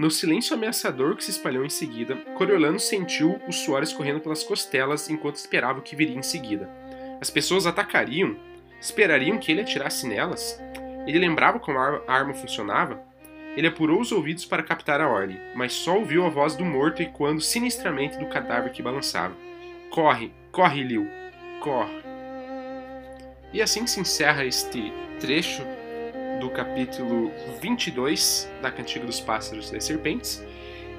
No silêncio ameaçador que se espalhou em seguida, Coriolano sentiu o suor escorrendo pelas costelas enquanto esperava o que viria em seguida. As pessoas atacariam? Esperariam que ele atirasse nelas? Ele lembrava como a arma funcionava? Ele apurou os ouvidos para captar a ordem, mas só ouviu a voz do morto ecoando sinistramente do cadáver que balançava. Corre, corre, Liu, corre. E assim se encerra este trecho do capítulo 22 da Cantiga dos Pássaros e das Serpentes.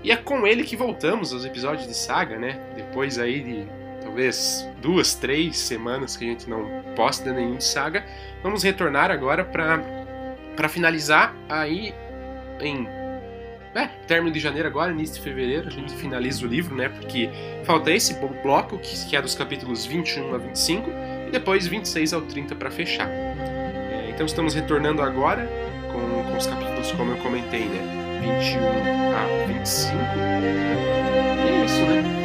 E é com ele que voltamos aos episódios de saga, né? Depois aí de talvez duas, três semanas que a gente não posta nenhum de saga, vamos retornar agora para finalizar aí em é, término de janeiro agora, início de fevereiro, a gente finaliza o livro, né? Porque falta esse bloco, que, é dos capítulos 21 a 25, e depois 26 ao 30 para fechar. Então estamos retornando agora com, com os capítulos, como eu comentei, né? 21 a 25. E é isso, né?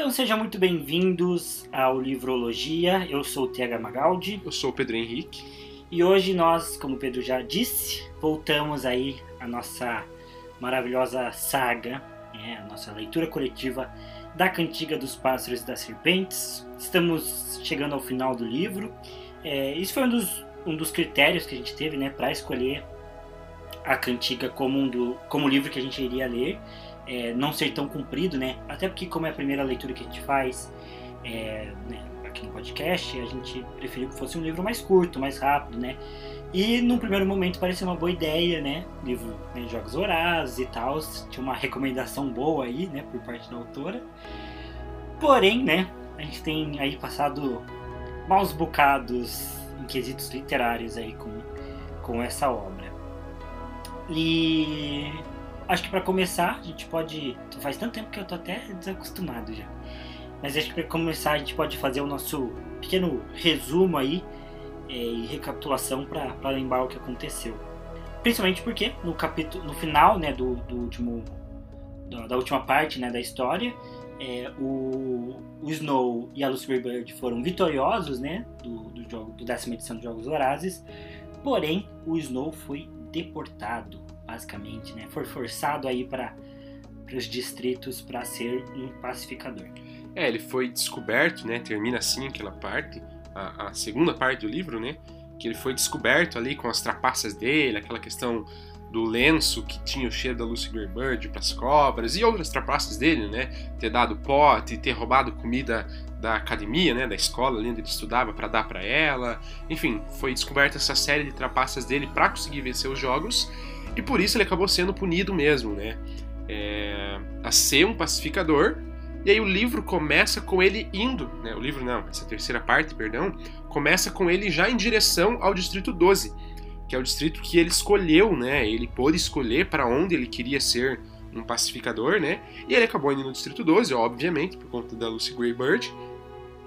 Então sejam muito bem-vindos ao Livrologia. Eu sou o TH Magaldi. Eu sou o Pedro Henrique. E hoje nós, como o Pedro já disse, voltamos aí à nossa maravilhosa saga, né, a nossa leitura coletiva da Cantiga dos Pássaros e das Serpentes. Estamos chegando ao final do livro. É, isso foi um dos, um dos critérios que a gente teve né, para escolher a Cantiga como, um do, como livro que a gente iria ler é, não ser tão comprido, né? Até porque como é a primeira leitura que a gente faz é, né, aqui no podcast, a gente preferiu que fosse um livro mais curto, mais rápido, né? E num primeiro momento parecia uma boa ideia, né? Livro né, Jogos Horazes e tal, tinha uma recomendação boa aí, né, por parte da autora. Porém, né, a gente tem aí passado maus bocados em quesitos literários aí com, com essa obra. E acho que para começar, a gente pode. Faz tanto tempo que eu tô até desacostumado já. Mas acho que para começar a gente pode fazer o nosso pequeno resumo aí é, e recapitulação para lembrar o que aconteceu. Principalmente porque no capítulo, no final, né, do, do último, da, última parte, né, da história, é, o, o, Snow e a Lucy Bird foram vitoriosos, né, do, do jogo, do décima edição dos Jogos Vorazes. Porém, o Snow foi deportado basicamente, né? Foi forçado aí para os distritos para ser um pacificador. É, ele foi descoberto, né? Termina assim aquela parte, a, a, segunda parte do livro, né? Que ele foi descoberto ali com as trapaças dele, aquela questão do lenço que tinha o cheiro da Lucy Greybird para as cobras e outras trapaças dele, né? Ter dado pote, ter roubado comida da academia, né? Da escola ali onde ele estudava para dar para ela. Enfim, foi descoberta essa série de trapaças dele para conseguir vencer os jogos e por isso ele acabou sendo punido mesmo, né? É, a ser um pacificador. E aí o livro começa com ele indo, né? O livro não, essa terceira parte, perdão, começa com ele já em direção ao distrito 12, que é o distrito que ele escolheu, né? Ele pôde escolher para onde ele queria ser um pacificador, né? E ele acabou indo no distrito 12, obviamente, por conta da Lucy Greybird.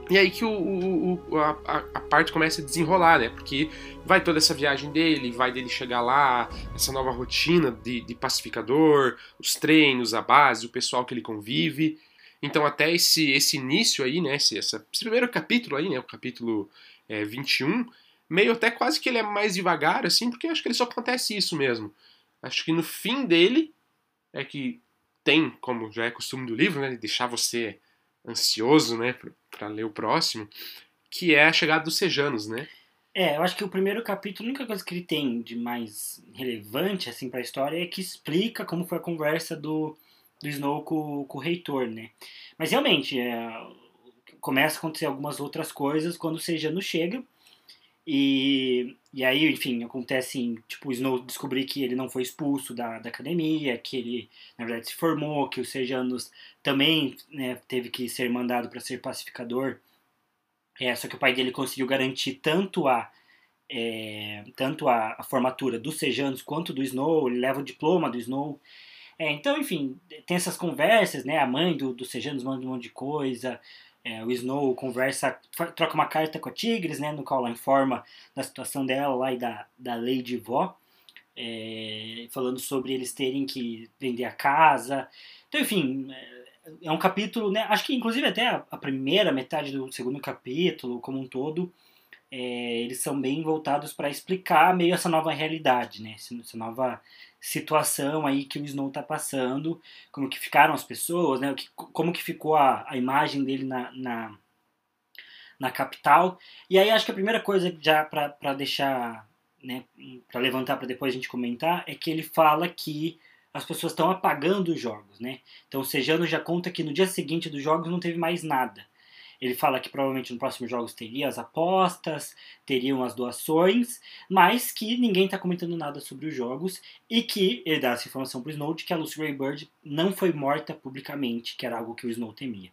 E aí que o, o, a, a, parte começa a desenrolar, né? Porque vai toda essa viagem dele, vai dele chegar lá, essa nova rotina de, de pacificador, os treinos, a base, o pessoal que ele convive. Então até esse, esse início aí, né? Esse, esse primeiro capítulo aí, né? O capítulo é, 21, meio até quase que ele é mais devagar, assim, porque acho que ele só acontece isso mesmo. Acho que no fim dele é que tem, como já é costume do livro, né, deixar você ansioso, né, para ler o próximo, que é a chegada dos Sejanos, né? É, eu acho que o primeiro capítulo, a única coisa que ele tem de mais relevante, assim, pra história é que explica como foi a conversa do, do Snow com, com o reitor, né? Mas realmente, é, começa a acontecer algumas outras coisas quando o Sejano chega, e, e aí, enfim, acontece, assim, tipo, o Snow descobrir que ele não foi expulso da, da academia, que ele, na verdade, se formou, que o Sejanos também né, teve que ser mandado para ser pacificador, é, só que o pai dele conseguiu garantir tanto a é, tanto a, a, formatura dos Sejanos quanto do Snow, ele leva o diploma do Snow. É, então, enfim, tem essas conversas, né? A mãe do, do Sejanos manda um monte de coisa. É, o Snow conversa, troca uma carta com a Tigres, né? No qual ela informa da situação dela lá e da, da de vó. É, falando sobre eles terem que vender a casa. Então, enfim, é, é um capítulo, né? Acho que inclusive até a, a primeira metade do segundo capítulo, como um todo, é, eles são bem voltados para explicar meio essa nova realidade, né? Essa nova situação aí que o Snow está passando, como que ficaram as pessoas, né? Como que ficou a, a imagem dele na, na, na capital. E aí acho que a primeira coisa já para deixar, né? Para levantar para depois a gente comentar é que ele fala que as pessoas estão apagando os jogos, né? Então o Sejano já conta que no dia seguinte dos jogos não teve mais nada. Ele fala que provavelmente no próximo jogos teria as apostas, teriam as doações, mas que ninguém está comentando nada sobre os jogos e que ele dá essa informação para o Snow de que a Lucy Greybird não foi morta publicamente, que era algo que o Snow temia.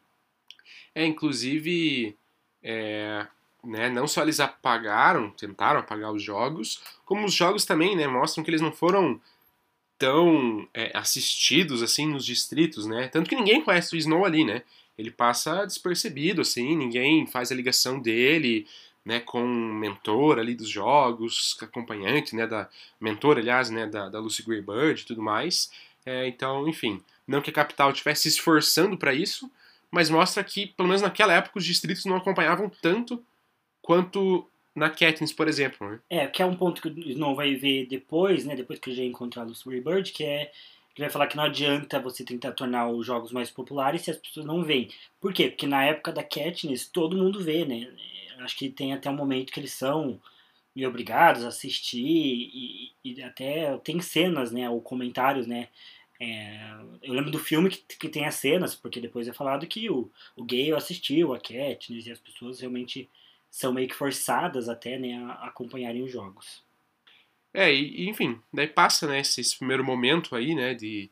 É, inclusive, é, né, não só eles apagaram, tentaram apagar os jogos, como os jogos também né, mostram que eles não foram tão é, assistidos assim nos distritos, né? Tanto que ninguém conhece o Snow ali, né? Ele passa despercebido, assim, ninguém faz a ligação dele, né, com mentor ali dos jogos, acompanhante, né, da mentor, aliás, né, da, da Lucy Greybird e tudo mais. É, então, enfim, não que a capital estivesse se esforçando para isso, mas mostra que, pelo menos naquela época, os distritos não acompanhavam tanto quanto na Katniss, por exemplo. Né? É, que é um ponto que o Snow vai ver depois, né? Depois que ele já encontrar a Lucy Bird, que é que vai falar que não adianta você tentar tornar os jogos mais populares se as pessoas não veem. Por quê? Porque na época da Katniss todo mundo vê, né? Acho que tem até um momento que eles são obrigados a assistir e, e até tem cenas, né? Ou comentários, né? É, eu lembro do filme que, que tem as cenas, porque depois é falado que o, o Gale assistiu a Katniss e as pessoas realmente são meio que forçadas até né, a acompanharem os jogos. É, e, enfim, daí passa né, esse, esse, primeiro momento aí, né, de,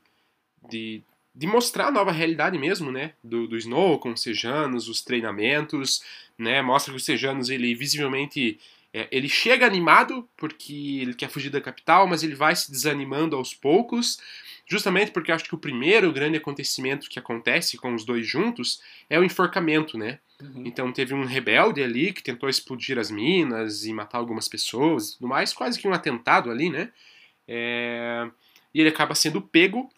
de, de mostrar a nova realidade mesmo, né, do, do Snow com os Sejanos, os treinamentos, né, mostra que os Sejanos, ele visivelmente, é, ele chega animado porque ele quer fugir da capital, mas ele vai se desanimando aos poucos, justamente porque acho que o primeiro grande acontecimento que acontece com os dois juntos é o enforcamento, né, Uhum. Então teve um rebelde ali que tentou explodir as minas e matar algumas pessoas e tudo mais, quase que um atentado ali, né? É... E ele acaba sendo pego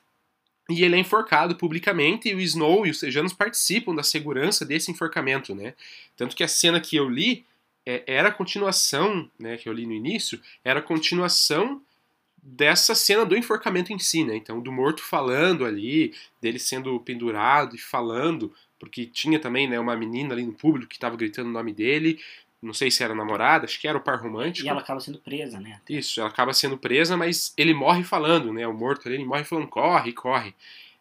e ele é enforcado publicamente e o Snow e os Sejanos participam da segurança desse enforcamento, né? Tanto que a cena que eu li é, era a continuação, né, que eu li no início, era a continuação dessa cena do enforcamento em si, né? Então, do morto falando ali, dele sendo pendurado e falando porque tinha também né, uma menina ali no público que estava gritando o nome dele. Não sei se era namorada, acho que era o par romântico. E ela acaba sendo presa, né? Isso, ela acaba sendo presa, mas ele morre falando, né? O morto ali, ele morre falando, corre, corre.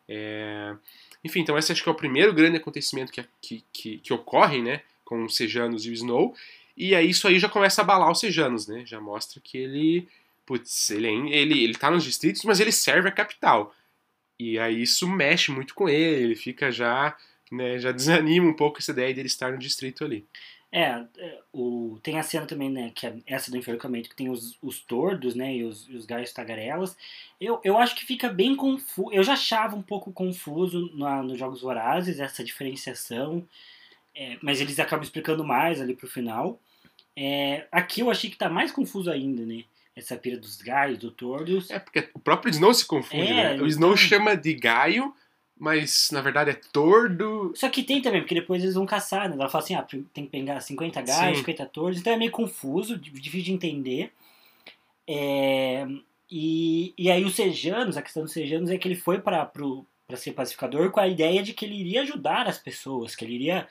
É... Enfim, então esse acho que é o primeiro grande acontecimento que, que, que, que ocorre, né? Com os Sejanos e o Snow. E aí isso aí já começa a abalar os Sejanos, né? Já mostra que ele... Putz, ele, é ele, ele tá nos distritos, mas ele serve a capital. E aí isso mexe muito com ele, ele fica já né, já desanima um pouco essa ideia dele estar no distrito ali. É, é, o, tem a cena também, né, que é essa do enforcamento, que tem os, os tordos, né, e os, os gaios tagarelas. Eu, eu acho que fica bem confuso, eu já achava um pouco confuso na, nos Jogos Vorazes, essa diferenciação, é, mas eles acabam explicando mais ali pro final. É, aqui eu achei que tá mais confuso ainda, né, essa pira dos gaios, do tordos. É, porque o próprio Snow se confunde, é, né? O Snow então... chama de gaio mas na verdade é tordo. Só que tem também, porque depois eles vão caçar, né? Ela fala assim, ah, tem que pegar 50 gás, Sim. 50 tordos, então é meio confuso, difícil de entender. É, e, e aí os Sejanos, a questão dos Sejanos é que ele foi para ser pacificador com a ideia de que ele iria ajudar as pessoas, que ele iria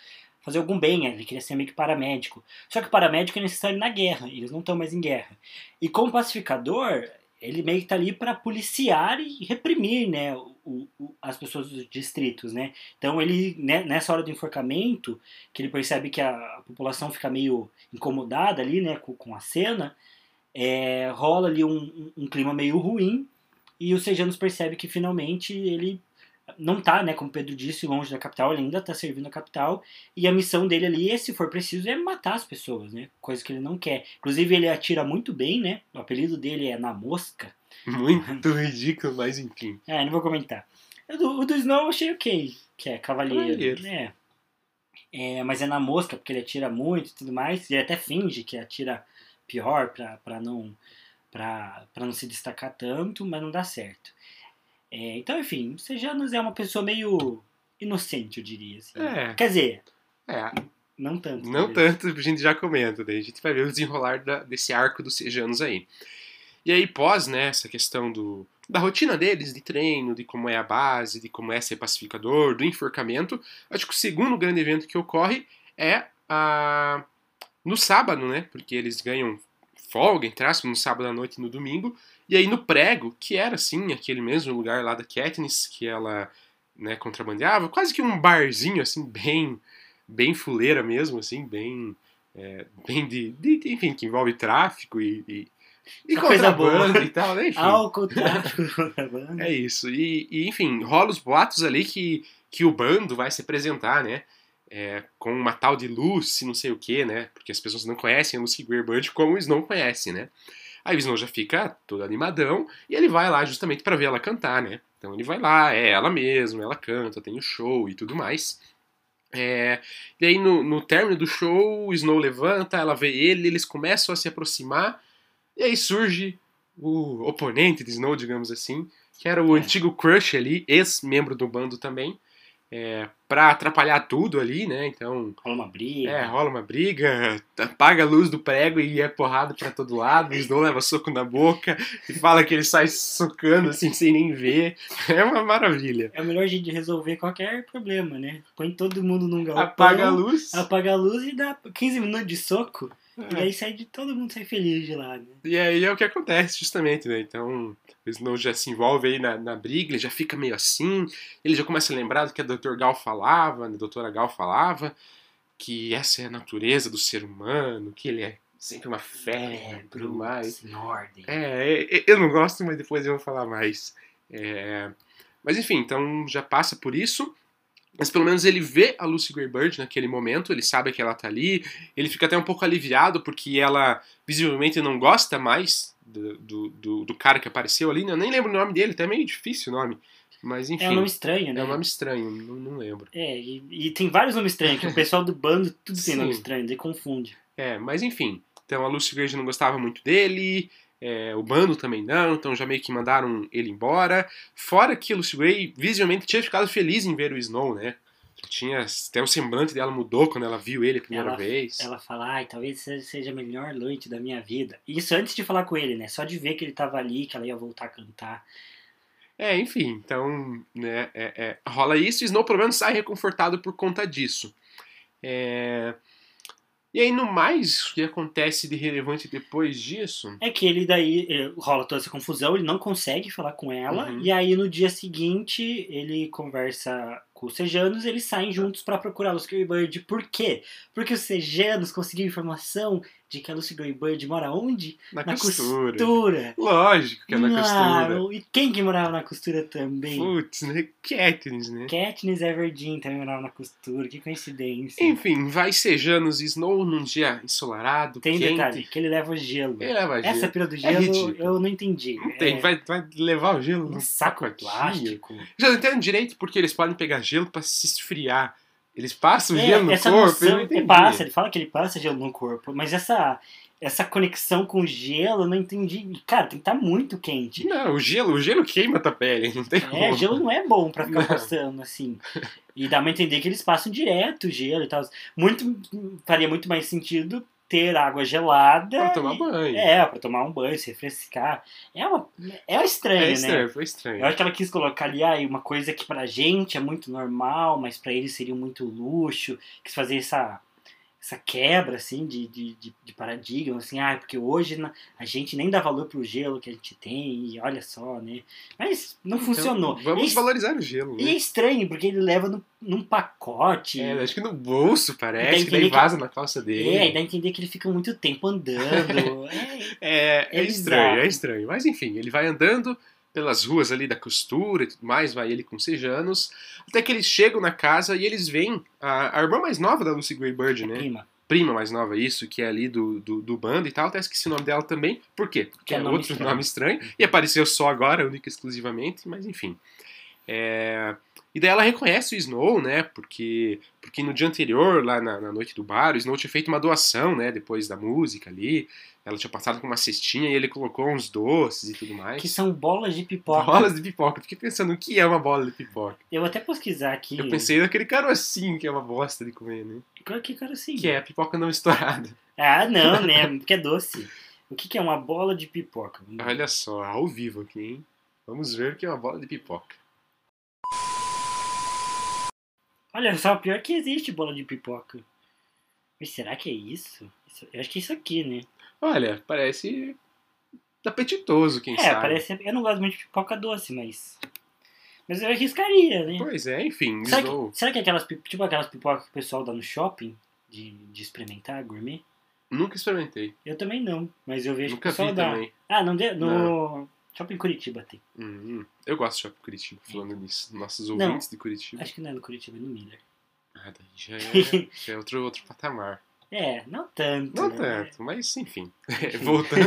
fazer algum bem, ele queria ser meio que paramédico. Só que paramédico é necessário na guerra, eles não estão mais em guerra. E como pacificador, ele meio que tá ali para policiar e reprimir, né, o, o, as pessoas dos distritos, né. Então ele, né, nessa hora do enforcamento, que ele percebe que a, a população fica meio incomodada ali, né, com, com a cena, é, rola ali um, um, um, clima meio ruim e o Sejanos percebe que finalmente ele não tá, né, como Pedro disse, longe da capital, ele ainda tá servindo a capital e a missão dele ali, se for preciso, é matar as pessoas, né, coisa que ele não quer. Inclusive ele atira muito bem, né, o apelido dele é Na Mosca. Muito ridículo, mas enfim. É, não vou comentar. O do, Snow eu achei ok, que é Cavalheiro. Cavalheiro. É. é. Mas é Na Mosca, porque ele atira muito e tudo mais, e ele até finge que atira pior para não para não se destacar tanto, mas não dá certo. É, então, enfim, o Sejanos é uma pessoa meio inocente, eu diria. Assim. É. Quer dizer, É, não tanto. não talvez. tanto, a gente já comenta, daí a gente vai ver o desenrolar da- desse arco dos Sejanos aí. E aí, pós, né, essa questão do, da rotina deles, de treino, de como é a base, de como é ser pacificador, do enforcamento, acho que o segundo grande evento que ocorre é a, no sábado, né, porque eles ganham folga, entre aspas, no sábado à noite e no domingo, e aí no prego, que era, assim, aquele mesmo lugar lá da Katniss, que ela, né, contrabandeava, quase que um barzinho, assim, bem, bem fuleira mesmo, assim, bem, é, bem de, de- enfim, que envolve tráfico e, e, e contrabando e tal, né, enfim. Álcool, tráfico, contrabando. É isso. E, e, enfim, rola os boatos ali que, que o bando vai se apresentar, né? É, com uma tal de Lucy, não sei o que, né? Porque as pessoas não conhecem a Lucy Greerbird como o Snow conhece, né? Aí o Snow já fica todo animadão e ele vai lá justamente pra ver ela cantar, né? Então ele vai lá, é ela mesma, ela canta, tem o show e tudo mais. É, e aí no, no término do show, o Snow levanta, ela vê ele, eles começam a se aproximar, e aí surge o oponente de Snow, digamos assim, que era o É. antigo crush ali, ex-membro do bando também, é, pra atrapalhar tudo ali, né? Então, Rola uma briga. é, rola uma briga, apaga a luz do prego e é porrada pra todo lado, o Snow leva soco na boca e fala que ele sai socando assim sem nem ver. É uma maravilha. É o melhor jeito de resolver qualquer problema, né? Põe todo mundo num galpão, Apaga a luz. apaga a luz e dá 15 minutos de soco. E É. aí sai de todo mundo sai feliz de lá, né? E aí é o que acontece, justamente, né? Então, o Snow já se envolve aí na, na briga, ele já fica meio assim, ele já começa a lembrar do que a Dr. Gal falava, a doutora Gal falava, que essa é a natureza do ser humano, que ele é sempre uma fé tudo mais. É, é, eu não gosto, mas depois eu vou falar mais. É, mas enfim, então já passa por isso. Mas pelo menos ele vê a Lucy Greybird naquele momento, ele sabe que ela tá ali, ele fica até um pouco aliviado porque ela visivelmente não gosta mais do, do, do, do cara que apareceu ali, né? Eu nem lembro o nome dele, até é meio difícil o nome. Mas enfim, É um nome estranho, né? é um nome estranho, não, não lembro. É, e, e tem vários nomes estranhos, que o pessoal do bando tudo tem nome Sim. estranho, daí confunde. É, mas enfim. Então a Lucy já não gostava muito dele, é, o bando também não, então já meio que mandaram ele embora. Fora que Lucy Gray visivelmente tinha ficado feliz em ver o Snow, né? Tinha, até o semblante dela mudou quando ela viu ele a primeira Ela- vez. Ela fala, ai, talvez seja a melhor noite da minha vida. Isso antes de falar com ele, né? Só de ver que ele tava ali, que ela ia voltar a cantar. É, enfim, então, né, é, é, rola isso e Snow pelo menos sai reconfortado por conta disso. É, E aí, no mais, o que acontece de relevante depois disso? É que ele daí eh, rola toda essa confusão, ele não consegue falar com ela, Uhum. e aí no dia seguinte ele conversa com os Sejanos eles saem juntos pra procurar a Lucy Greybird. Por quê? Porque os Sejanos conseguiram informação de que a Lucy Greybird mora onde? Na, Na costura. costura. Lógico que é na Ah, costura. E quem que morava na costura também? Putz, né? Katniss, né? Katniss Everdeen também morava na costura, que coincidência. Enfim, vai Sejanos Snow num dia ensolarado, Tem quente. detalhe, que ele leva o gelo. Ele leva gelo. Essa pira do É gelo ridículo. eu não entendi. Não tem, É vai, vai levar o gelo um no saco pacotinho. plástico. Já não entendo direito porque eles podem pegar gelo pra se esfriar. Eles passam É, gelo no essa corpo, eu noção, não ele passa, ele fala que ele passa gelo no corpo, mas essa essa conexão com o gelo, eu não entendi. Cara, tem que estar muito quente. Não, o gelo, o gelo queima tua pele, não tem É, como. gelo não é bom pra ficar Não. passando, assim. E dá pra entender que eles passam direto o gelo e tal. Muito, faria muito mais sentido ter água gelada. Pra tomar banho. É, pra tomar um banho, se refrescar. É, uma, é estranho, É né? estranho, foi estranho. Eu acho que ela quis colocar ali ah, uma coisa que pra gente é muito normal, mas pra eles seria muito luxo. Quis fazer essa, essa quebra, assim, de, de, de, paradigma, assim, ah, porque hoje a gente nem dá valor pro gelo que a gente tem, e olha só, né? Mas não funcionou. Então, vamos e, valorizar o gelo, e é né? estranho, porque ele leva num, num pacote. É, acho que no bolso parece, que tem daí que- vaza na calça dele. É, dá a entender que ele fica muito tempo andando. é, É, é É estranho, é estranho. Mas enfim, ele vai andando pelas ruas ali da costura e tudo mais, vai ele com sejanos, até que eles chegam na casa e eles veem a, a irmã mais nova da Lucy Greybird, né? prima. Prima mais nova, isso, que é ali do, do, do bando e tal. Até esqueci o nome dela também. Por quê? Porque é é nome outro estranho. nome estranho. E apareceu só agora, única e exclusivamente, mas enfim. É, E daí ela reconhece o Snow, né? Porque, porque no dia anterior, lá na, na noite do bar, o Snow tinha feito uma doação, né? Depois da música ali. Ela tinha passado com uma cestinha e ele colocou uns doces e tudo mais. Que são bolas de pipoca. Bolas de pipoca. Eu Fiquei pensando o que é uma bola de pipoca. Eu vou até pesquisar aqui. Eu pensei naquele carocinho que é uma bosta de comer, né? Que cara assim? Que é a pipoca não estourada. Ah, não, né? Porque é doce. O que, que é uma bola de pipoca? Olha só, ao vivo aqui, hein? Vamos ver o que é uma bola de pipoca. Olha só, pior que existe bola de pipoca. Mas será que é isso? Eu acho que é isso aqui, né? Olha, parece apetitoso, quem é, sabe. parece. Eu não gosto muito de pipoca doce, mas. Mas eu arriscaria, né? Pois é, enfim, Será que, será que é aquelas, tipo aquelas pipocas que o pessoal dá no shopping de, de experimentar, gourmet? Nunca experimentei. Eu também não, mas eu vejo Nunca que o pessoal vi dá. também. Ah, não deu? No Shopping Curitiba tem. Hum, hum. Eu gosto de shopping Curitiba, falando nisso. Nossos Não. ouvintes de Curitiba. Acho que não é no Curitiba, é no Miller. Ah, daí já é, já é outro, outro patamar. É, não tanto. Não né? tanto, mas enfim. Voltando.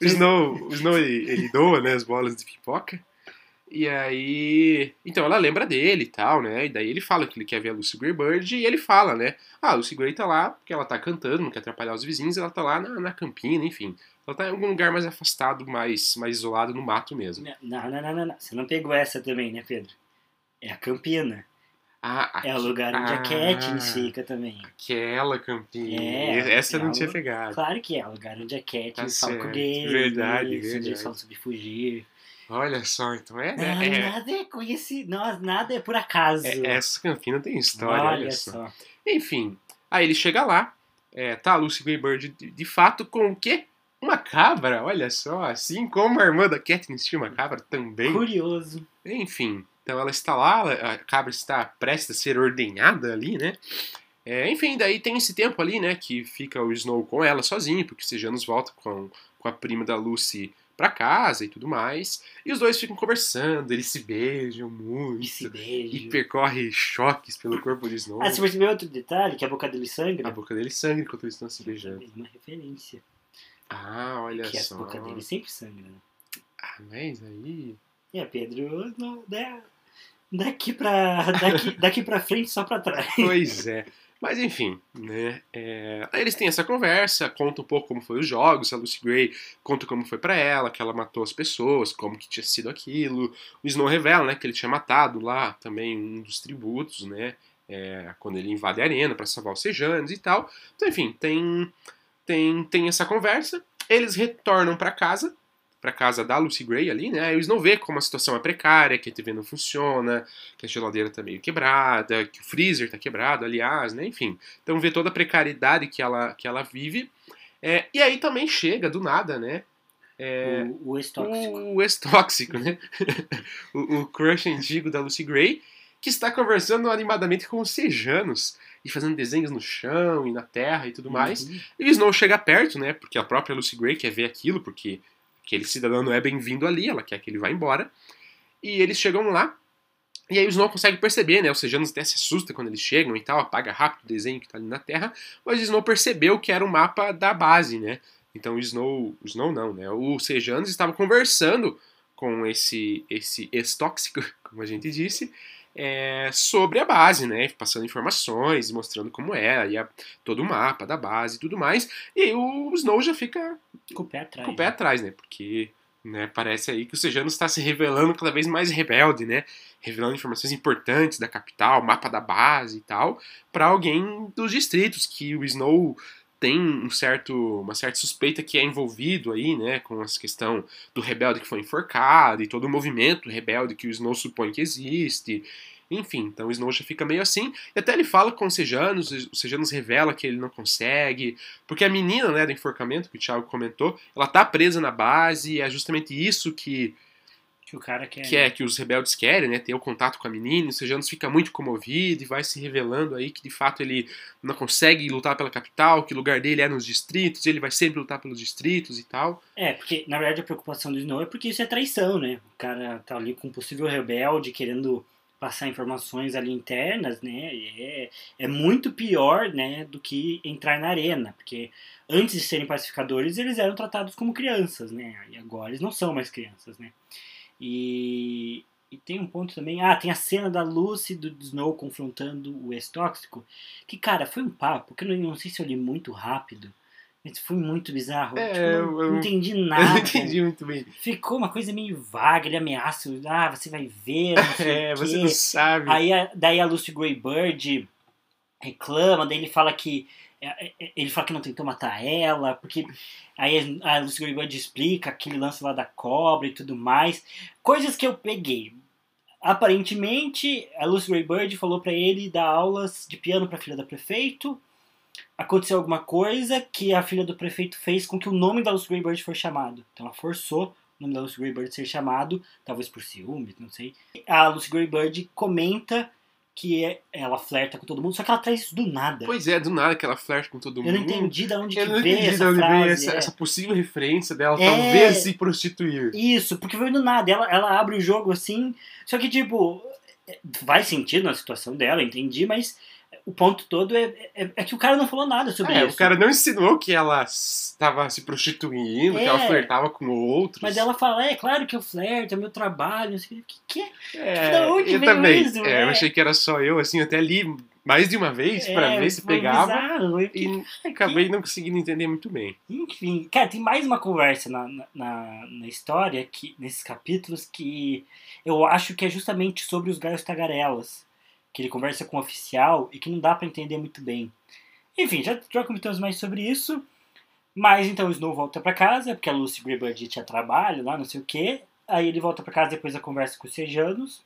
o Snow, o Snow ele, ele doa né, as bolas de pipoca. E aí. Então ela lembra dele e tal, né? E daí ele fala que ele quer ver a Lucy Greybird e ele fala, né? Ah, a Lucy Grey tá lá porque ela tá cantando, não quer atrapalhar os vizinhos, ela tá lá na, na campina, enfim. Ela tá em algum lugar mais afastado, mais, mais isolado no mato mesmo. Não, não, não, não, não. Você não pegou essa também, né, Pedro? É a Campina. Ah, É o lugar onde a Ah. Katniss fica também. aquela campina. É, Essa eu não tinha pegado. Claro que é o lugar onde a Tá Katniss fala com gay. Verdade, isso, onde verdade. eles falam sobre fugir. Olha só, então é. Não, é, nada é conhecido. Não, nada é por acaso. é- essa campina tem história, olha, olha só. só. Enfim, aí ele chega lá, é, tá a Lucy Greybird de, de fato com o quê? Uma cabra, olha só, assim como a irmã da Katniss tinha uma cabra também. Curioso. Enfim, então ela está lá, a cabra está prestes a ser ordenhada ali, né? É, enfim, daí tem esse tempo ali, né, que fica o Snow com ela sozinho, porque o Sejanus volta com, com a prima da Lucy pra casa e tudo mais. E os dois ficam conversando, eles se beijam muito. Esse E beijo. percorre choques pelo corpo de Snow. Ah, você percebeu outro detalhe? Que a boca dele sangra? A boca dele sangra enquanto eles estão se beijando. Uma referência. Ah, olha que só. a boca dele sempre sangra. né? Ah, mas aí. É, Pedro, não, né? daqui, pra, daqui, daqui pra frente só pra trás. Pois é. Mas enfim, né? é, eles têm essa conversa, conta um pouco como foi os jogos, a Lucy Gray conta como foi pra ela, que ela matou as pessoas, como que tinha sido aquilo. O Snow revela, né, que ele tinha matado lá também um dos tributos, né? é, quando ele invade a arena pra salvar os Sejanos e tal. Então, enfim, tem tem tem essa conversa. Eles retornam pra casa, pra casa da Lucy Gray ali, né? Aí o Snow vê como a situação é precária, que a TV não funciona, que a geladeira tá meio quebrada, que o freezer tá quebrado, aliás, né? Enfim. Então vê toda a precariedade que ela, que ela vive. É, e aí também chega, do nada, né? É, O, o ex-tóxico. o ex-tóxico, né? o, o crush antigo da Lucy Gray, que está conversando animadamente com os Sejanos e fazendo desenhos no chão e na terra e tudo mais. Uhum. E o Snow chega perto, né? Porque a própria Lucy Gray quer ver aquilo, porque aquele cidadão não é bem-vindo ali, ela quer que ele vá embora. E eles chegam lá, e aí o Snow consegue perceber, né? Os Sejanos até se assusta quando eles chegam e tal, apaga rápido o desenho que tá ali na Terra, mas o Snow percebeu que era o mapa da base, né? Então o Snow. O Snow não, né? O Sejanos estava conversando com esse, esse ex-tóxico, como a gente disse, é, sobre a base, né? Passando informações, mostrando como é, aí a, todo o mapa da base e tudo mais. E o Snow já fica Com o pé atrás. com o pé atrás, né? Porque né, parece aí que o Sejanus está se revelando cada vez mais rebelde, né? Revelando informações importantes da capital, mapa da base e tal, para alguém dos distritos que o Snow tem um certo, uma certa suspeita que é envolvido aí, né, com essa questão do rebelde que foi enforcado e todo o movimento rebelde que o Snow supõe que existe. Enfim, então o Snow já fica meio assim. E até ele fala com o Sejanus, o Sejanus revela que ele não consegue. Porque a menina, né, do enforcamento, que o Thiago comentou, ela tá presa na base, e é justamente isso que, Que o cara quer. que é que os rebeldes querem, né? Ter o contato com a menina, e o Sejanus fica muito comovido e vai se revelando aí que de fato ele não consegue lutar pela capital, que o lugar dele é nos distritos, ele vai sempre lutar pelos distritos e tal. É, porque na verdade a preocupação do Snow é porque isso é traição, né? O cara tá ali com um possível rebelde querendo passar informações ali internas, né? É, é muito pior, né, do que entrar na arena, porque antes de serem pacificadores eles eram tratados como crianças, né? E agora eles não são mais crianças, né? E, e tem um ponto também, ah, tem a cena da Lucy e do Snow confrontando o ex-tóxico, que cara, foi um papo, que eu não, não sei se eu li muito rápido, mas foi muito bizarro. É, Tipo, eu eu- não entendi Eu nada. não entendi muito bem. Ficou uma coisa meio vaga, ele ameaça, ah, você vai ver, não É, você não sabe. Aí daí a Lucy Greybird reclama, daí ele fala que ele fala que não tentou matar ela, porque aí a Lucy Greybird explica aquele lance lá da cobra e tudo mais. Coisas que eu peguei. Aparentemente, a Lucy Greybird falou pra ele dar aulas de piano pra filha da prefeito. Aconteceu alguma coisa que a filha do prefeito fez com que o nome da Lucy Greybird foi chamado. Então ela forçou o nome da Lucy Greybird ser chamado, talvez por ciúmes, não sei. A Lucy Greybird comenta que é- ela flerta com todo mundo, só que ela traz isso do nada. Pois é, do nada que ela flerta com todo mundo. Eu não entendi de onde Eu que veio essa frase. veio essa, é. essa possível referência dela, É. talvez se prostituir. Isso, porque veio do nada. Ela, ela abre o jogo assim, só que, tipo, faz sentido na situação dela, entendi, mas o ponto todo é, é, é que o cara não falou nada sobre É, isso. o cara não ensinou que ela estava se prostituindo, que ela É. flertava com outros. Mas ela fala, é claro que eu flerto, é meu trabalho, não sei o que. que é? É, da onde eu também. isso, É, eu né? achei que era só eu, assim, até li mais de uma vez pra É, ver se pegava. bizarro, e- E acabei não conseguindo entender muito bem. Enfim, cara, tem mais uma conversa na, na- na, na história, que, nesses capítulos, que eu acho que é justamente sobre os galhos tagarelas. Que ele conversa com o oficial e que não dá pra entender muito bem. Enfim, já, já comentamos mais sobre isso. Mas então o Snow volta pra casa, porque a Lucy Greybird tinha trabalho lá, não sei o que. Aí ele volta pra casa depois da conversa com os Sejanos.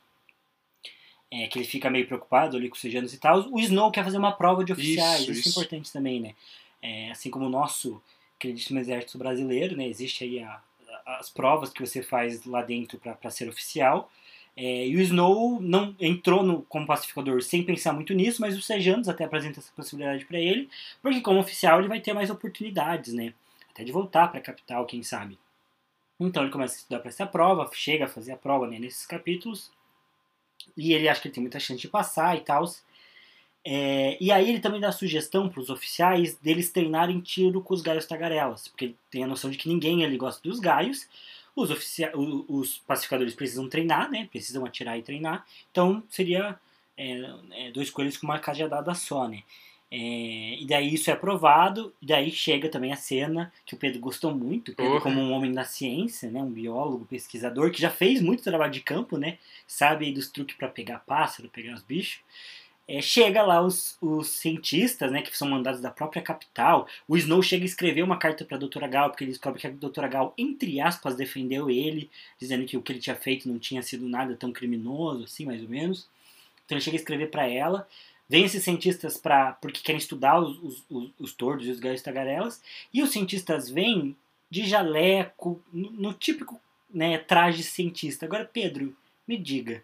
É, que ele fica meio preocupado ali com os Sejanos e tal. O Snow quer fazer uma prova de oficiais, Isso, isso, isso. é importante também, né? É, assim como o nosso queridíssimo exército brasileiro, né? Existe aí a- a- as provas que você faz lá dentro para ser oficial. É, e o Snow não entrou no, como pacificador sem pensar muito nisso, mas o Sejanos até apresenta essa possibilidade para ele, porque como oficial ele vai ter mais oportunidades, né? Até de voltar para a capital, quem sabe. Então ele começa a estudar para essa prova, chega a fazer a prova né, nesses capítulos, e ele acha que ele tem muita chance de passar e tal. É, e aí ele também dá sugestão para os oficiais deles treinarem tiro com os gaios tagarelas, porque ele tem a noção de que ninguém ali gosta dos gaios. Os, oficia os pacificadores precisam treinar, né? Precisam atirar e treinar. Então seria é, é, dois coelhos com uma cajadada só, né? É, e daí isso é aprovado, e daí chega também a cena que o Pedro gostou muito, Pedro Porra. como um homem da ciência, né, um biólogo, pesquisador, que já fez muito trabalho de campo, né, sabe dos truques para pegar pássaro, pegar os bichos. É, chega lá os, os cientistas, né, que são mandados da própria capital. O Snow chega a escrever uma carta para a doutora Gal, porque ele descobre que a doutora Gal, entre aspas, defendeu ele, dizendo que o que ele tinha feito não tinha sido nada tão criminoso, assim, mais ou menos. Então ele chega a escrever para ela. Vem esses cientistas pra, porque querem estudar os, os, os, os tordos e os galhos tagarelas. E os cientistas vêm de jaleco, no, no típico né, traje cientista. Agora, Pedro, me diga.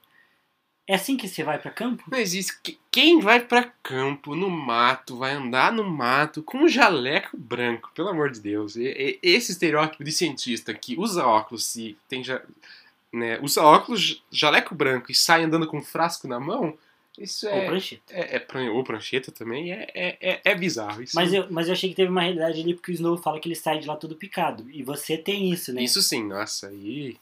É assim que você vai para campo? Mas isso, que- quem vai pra campo, no mato, vai andar no mato com um jaleco branco, pelo amor de Deus. Esse estereótipo de cientista que usa óculos e tem ja, né, usa óculos, jaleco branco e sai andando com um frasco na mão, isso Ou é. prancheta. É, é ou prancheta também, é, é, é, é bizarro. Isso, Mas eu, mas eu achei que teve uma realidade ali porque o Snow fala que ele sai de lá todo picado. E você tem isso, né? isso sim, nossa, aí.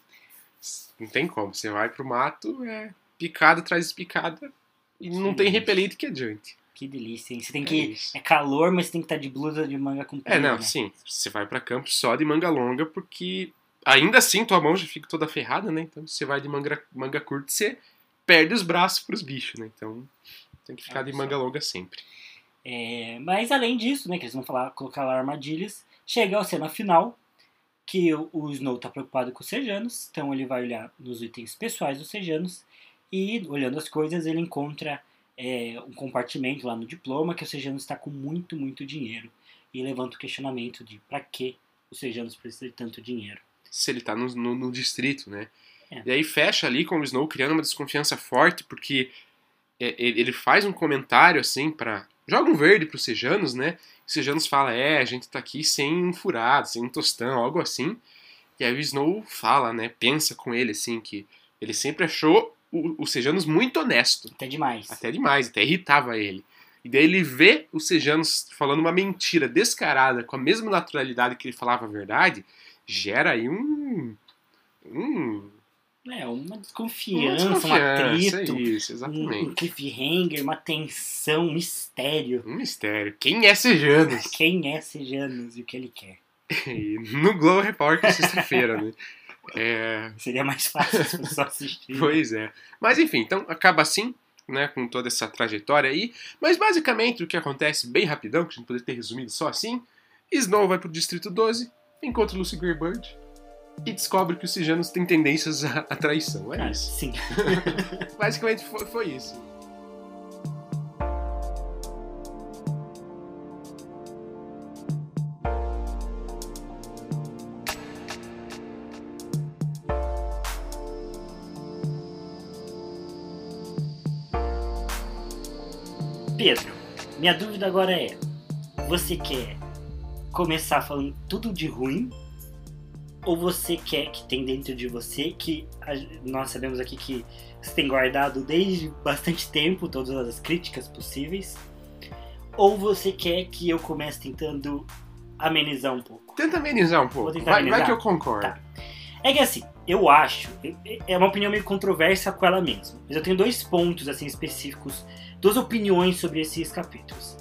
Não tem como. Você vai pro mato, é. Picada traz picada e não tem repelente que adiante. Que delícia, hein? Você tem É que. isso. É calor, mas tem que estar de blusa de manga comprida. É, não, né? sim. Você vai pra campo só de manga longa, porque ainda assim tua mão já fica toda ferrada, né? Então você vai de manga, manga curta, você perde os braços pros bichos, né? Então tem que ficar Olha de só. manga longa sempre. É, mas além disso, né, que eles vão falar, colocar lá armadilhas, chega a cena final, que o, o Snow tá preocupado com os Sejanos, então ele vai olhar nos itens pessoais dos Sejanos, e olhando as coisas ele encontra é, um compartimento lá no diploma que o Sejanos está com muito, muito dinheiro, e levanta o questionamento de pra que os Sejanos precisam de tanto dinheiro. Se ele tá no, no, no distrito, né? É. E aí fecha ali com o Snow criando uma desconfiança forte, porque é, ele faz um comentário assim pra. Joga um verde pros Sejanos, né? O Sejanos fala: É, a gente tá aqui sem um furado, sem um tostão, algo assim. E aí o Snow fala, né? Pensa com ele, assim, que ele sempre achou o, o Sejanos muito honesto. Até demais. Até demais, até irritava ele. E daí ele vê o Sejanos falando uma mentira descarada, com a mesma naturalidade que ele falava a verdade, gera aí um. Um. É, uma uma desconfiança, um desconfiança, atrito, Isso, um, um exatamente. cliffhanger, uma tensão, um mistério. Um mistério. Quem é Sejanos? Quem é Sejanos e o que ele quer? No Globo Repórter sexta-feira, né? É, Seria mais fácil as pessoas assistirem. Pois é. Mas enfim, então acaba assim, né, com toda essa trajetória aí. Mas basicamente o que acontece, bem rapidão, que a gente poderia ter resumido só assim, Snow vai pro Distrito 12, encontra Lucy Greybird e descobre que os Sijanos têm tendências à, à traição. É Ah, isso. sim. Basicamente foi, foi isso. Pedro, minha dúvida agora é: você quer começar falando tudo de ruim? Ou você quer que tem dentro de você que nós sabemos aqui que você tem guardado desde bastante tempo todas as críticas possíveis? Ou você quer que eu comece tentando amenizar um pouco? Tenta amenizar um pouco. Vai, vai amenizar. que eu concordo. Tá. É que assim, eu acho, é uma opinião meio controversa com ela mesma, mas eu tenho dois pontos assim específicos, duas opiniões sobre esses capítulos.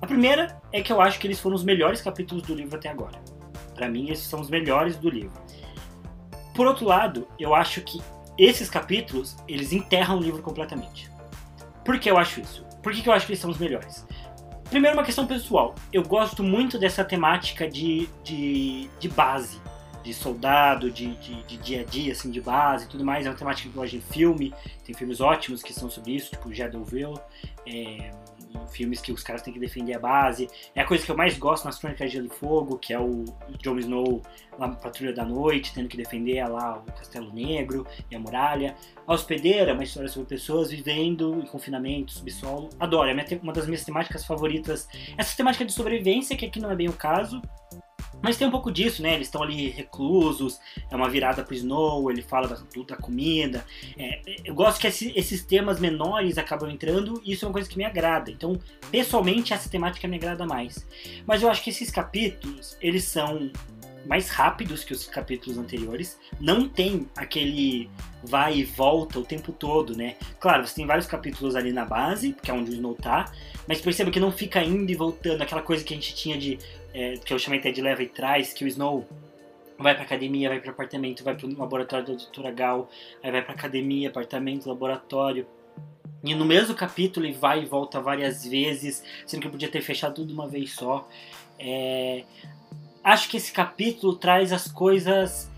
A primeira é que eu acho que eles foram os melhores capítulos do livro até agora. Pra mim, esses são os melhores do livro. Por outro lado, eu acho que esses capítulos, eles enterram o livro completamente. Por que eu acho isso? Por que que eu acho que eles são os melhores? Primeiro, uma questão pessoal. Eu gosto muito dessa temática de, de, de base de soldado, de, de, de dia a dia, assim, de base e tudo mais. É uma temática que eu gosto em filme. Tem filmes ótimos que são sobre isso, tipo Shadowville. É, filmes que os caras têm que defender a base. É a coisa que eu mais gosto nas Crônicas de Gelo e Fogo, que é o Jon Snow lá na Patrulha da Noite, tendo que defender lá o Castelo Negro e a Muralha. A Hospedeira, uma história sobre pessoas vivendo em confinamento, subsolo. Adoro, é uma das minhas temáticas favoritas. Essa temática de sobrevivência, que aqui não é bem o caso, mas tem um pouco disso, né? Eles estão ali reclusos, é uma virada pro Snow, ele fala da, da comida. É, eu gosto que esse- esses temas menores acabam entrando e isso é uma coisa que me agrada. Então, pessoalmente, essa temática me agrada mais. Mas eu acho que esses capítulos, eles são mais rápidos que os capítulos anteriores. Não tem aquele vai e volta o tempo todo, né? Claro, você tem vários capítulos ali na base, que é onde o Snow tá, mas perceba que não fica indo e voltando, aquela coisa que a gente tinha de é, que eu chamei até de leva e trás, que o Snow vai pra academia, vai pro apartamento, vai pro laboratório da doutora Gal, aí vai pra academia, apartamento, laboratório. E no mesmo capítulo ele vai e volta várias vezes, sendo que eu podia ter fechado tudo de uma vez só. É, Acho que esse capítulo traz as coisas.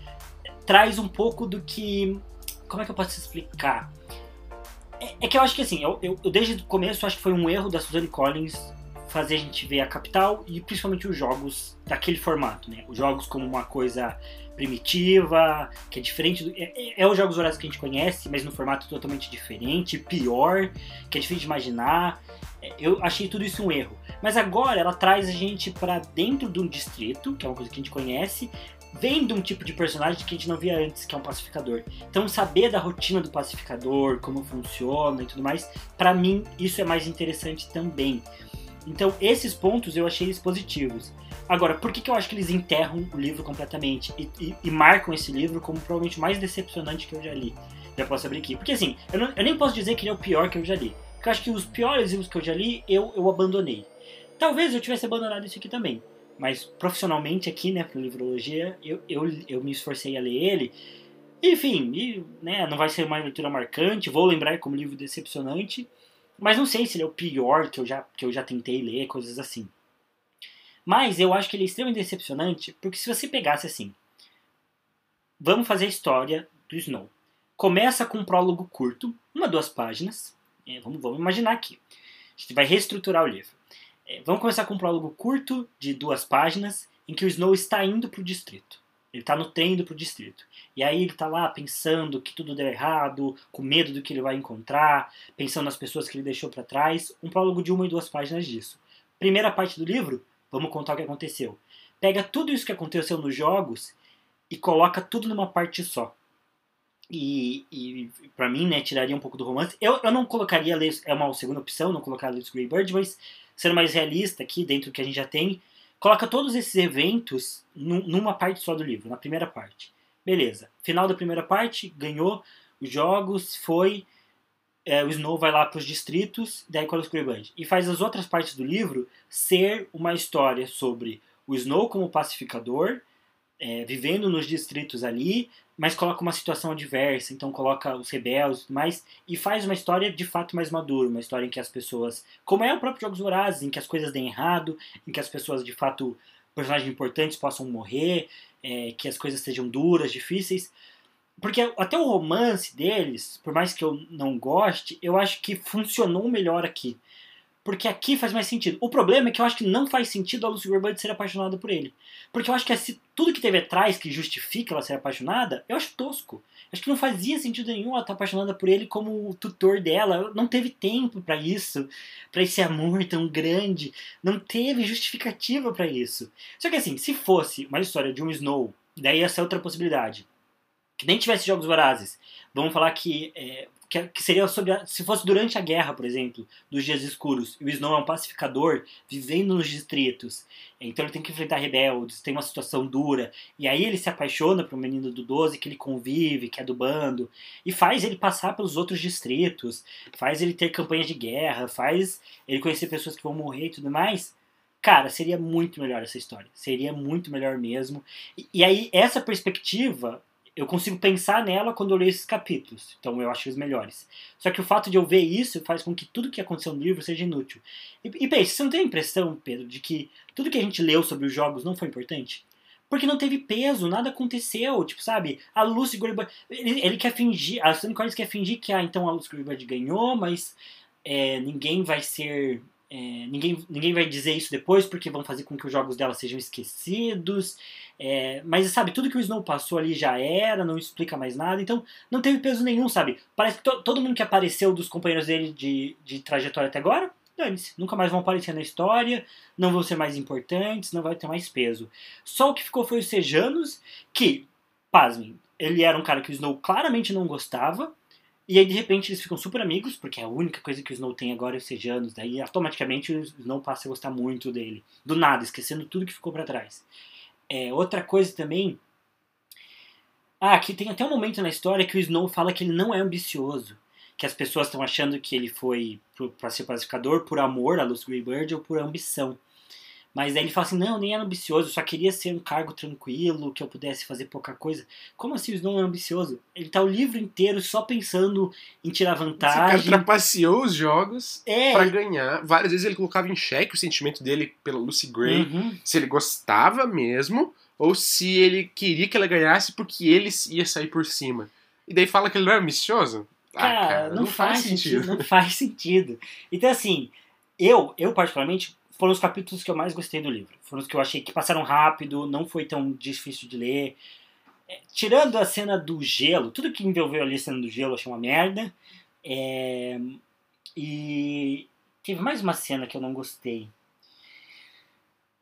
traz um pouco do que. Como é que eu posso explicar? É, é que eu acho que assim, eu, eu- eu desde o começo acho que foi um erro da Suzanne Collins fazer a gente ver a capital e principalmente os jogos daquele formato, né? Os jogos como uma coisa primitiva, que é diferente do. É, é, é os jogos horários que a gente conhece, mas no formato totalmente diferente, pior, que é difícil de imaginar. É, Eu achei tudo isso um erro. Mas agora ela traz a gente pra dentro de um distrito, que é uma coisa que a gente conhece, vendo um tipo de personagem que a gente não via antes, que é um pacificador. Então saber da rotina do pacificador, como funciona e tudo mais, pra mim isso é mais interessante também. Então esses pontos eu achei eles positivos. Agora, por que, que eu acho que eles enterram o livro completamente e, e- e marcam esse livro como provavelmente o mais decepcionante que eu já li? Já posso abrir aqui. Porque assim, eu, não- eu nem posso dizer que ele é o pior que eu já li. Porque eu acho que os piores livros que eu já li, eu, eu abandonei. Talvez eu tivesse abandonado isso aqui também. Mas profissionalmente aqui, né, pra livrologia, eu, eu, eu me esforcei a ler ele. Enfim, e, né, não vai ser uma leitura marcante, vou lembrar como livro decepcionante. Mas não sei se ele é o pior que eu já, que eu já tentei ler, coisas assim. Mas eu acho que ele é extremamente decepcionante, porque se você pegasse assim, vamos fazer a história do Snow. Começa com um prólogo curto, uma, duas páginas. É, vamos, vamos imaginar aqui. A gente vai reestruturar o livro. É, vamos começar com um prólogo curto, de duas páginas, em que o Snow está indo para o distrito. Ele está no indo para o distrito. E aí ele está lá pensando que tudo deu errado, com medo do que ele vai encontrar, pensando nas pessoas que ele deixou para trás. Um prólogo de uma e duas páginas disso. Primeira parte do livro, vamos contar o que aconteceu. Pega tudo isso que aconteceu nos jogos e coloca tudo numa parte só. E, e para mim, né, tiraria um pouco do romance. Eu, eu não colocaria, é uma segunda opção, não colocar Leis Greybird, mas sendo mais realista aqui, dentro do que a gente já tem, coloca todos esses eventos nu- numa parte só do livro, na primeira parte. Beleza. Final da primeira parte, ganhou os jogos, foi. é, o Snow vai lá para os distritos, daí coloca o Greybird. E faz as outras partes do livro ser uma história sobre o Snow como pacificador, é, vivendo nos distritos ali, mas coloca uma situação adversa, então coloca os rebeldes mais, e faz uma história de fato mais madura, uma história em que as pessoas, como é o próprio Jogos Vorazes, em que as coisas deem errado, em que as pessoas de fato, personagens importantes possam morrer, é, que as coisas sejam duras, difíceis. Porque até o romance deles, por mais que eu não goste, eu acho que funcionou melhor aqui. Porque aqui faz mais sentido. O problema é que eu acho que não faz sentido a Lucy Greybird ser apaixonada por ele. Porque eu acho que tudo que teve atrás que justifica ela ser apaixonada, eu acho tosco. Acho que não fazia sentido nenhum ela estar apaixonada por ele como o tutor dela. Não teve tempo pra isso, pra esse amor tão grande. Não teve justificativa pra isso. Só que assim, se fosse uma história de um Snow, daí essa é outra possibilidade. Que nem tivesse jogos vorazes. Vamos falar que, é, que, que seria sobre. a- se fosse durante a guerra, por exemplo, dos dias escuros, e o Snow é um pacificador vivendo nos distritos. Então ele tem que enfrentar rebeldes, tem uma situação dura. E aí ele se apaixona por um menino do 12 que ele convive, que é do bando. E faz ele passar pelos outros distritos. Faz ele ter campanhas de guerra. Faz ele conhecer pessoas que vão morrer e tudo mais. Cara, seria muito melhor essa história. Seria muito melhor mesmo. E, e aí, essa perspectiva, eu consigo pensar nela quando eu leio esses capítulos. Então eu acho eles melhores. Só que o fato de eu ver isso faz com que tudo que aconteceu no livro seja inútil. E, e Peixe, você não tem a impressão, Pedro, de que tudo que a gente leu sobre os jogos não foi importante? Porque não teve peso, nada aconteceu. Tipo, sabe? A Lucy Greybird. Ele, ele quer fingir. A Sunny Collins quer fingir que ah, então a Lucy Greybird ganhou, mas é, ninguém vai ser. É, ninguém, ninguém vai dizer isso depois porque vão fazer com que os jogos dela sejam esquecidos. É, mas sabe, tudo que o Snow passou ali já era, não explica mais nada, então não teve peso nenhum, sabe? Parece que to- todo mundo que apareceu dos companheiros dele de, de trajetória até agora, dane-se, nunca mais vão aparecer na história, não vão ser mais importantes, não vai ter mais peso. Só o que ficou foi os Sejanos, que, pasmem, ele era um cara que o Snow claramente não gostava, e aí de repente eles ficam super amigos, porque a única coisa que o Snow tem agora é os Sejanos, daí automaticamente o Snow passa a gostar muito dele, do nada, esquecendo tudo que ficou pra trás. É, outra coisa também. Ah, aqui tem até um momento na história que o Snow fala que ele não é ambicioso. Que as pessoas estão achando que ele foi pra ser pacificador por amor a Lucy Greybird ou por ambição. Mas aí ele fala assim: não, nem era ambicioso, eu só queria ser um cargo tranquilo, que eu pudesse fazer pouca coisa. Como assim o Snow é ambicioso? Ele tá o livro inteiro só pensando em tirar Esse cara vantagem. trapaceou os jogos É, pra ganhar. Várias vezes ele colocava em xeque o sentimento dele pela Lucy Gray. uhum. Se ele gostava mesmo, ou se ele queria que ela ganhasse porque ele ia sair por cima. E daí fala que ele não é ambicioso? Ah, Cara, não, faz, sentido. Não faz sentido. Então, assim, eu, eu particularmente, foram os capítulos que eu mais gostei do livro. Foram os que eu achei que passaram rápido, não foi tão difícil de ler. É, tirando a cena do gelo, tudo que envolveu ali a cena do gelo eu achei uma merda. É, e teve mais uma cena que eu não gostei.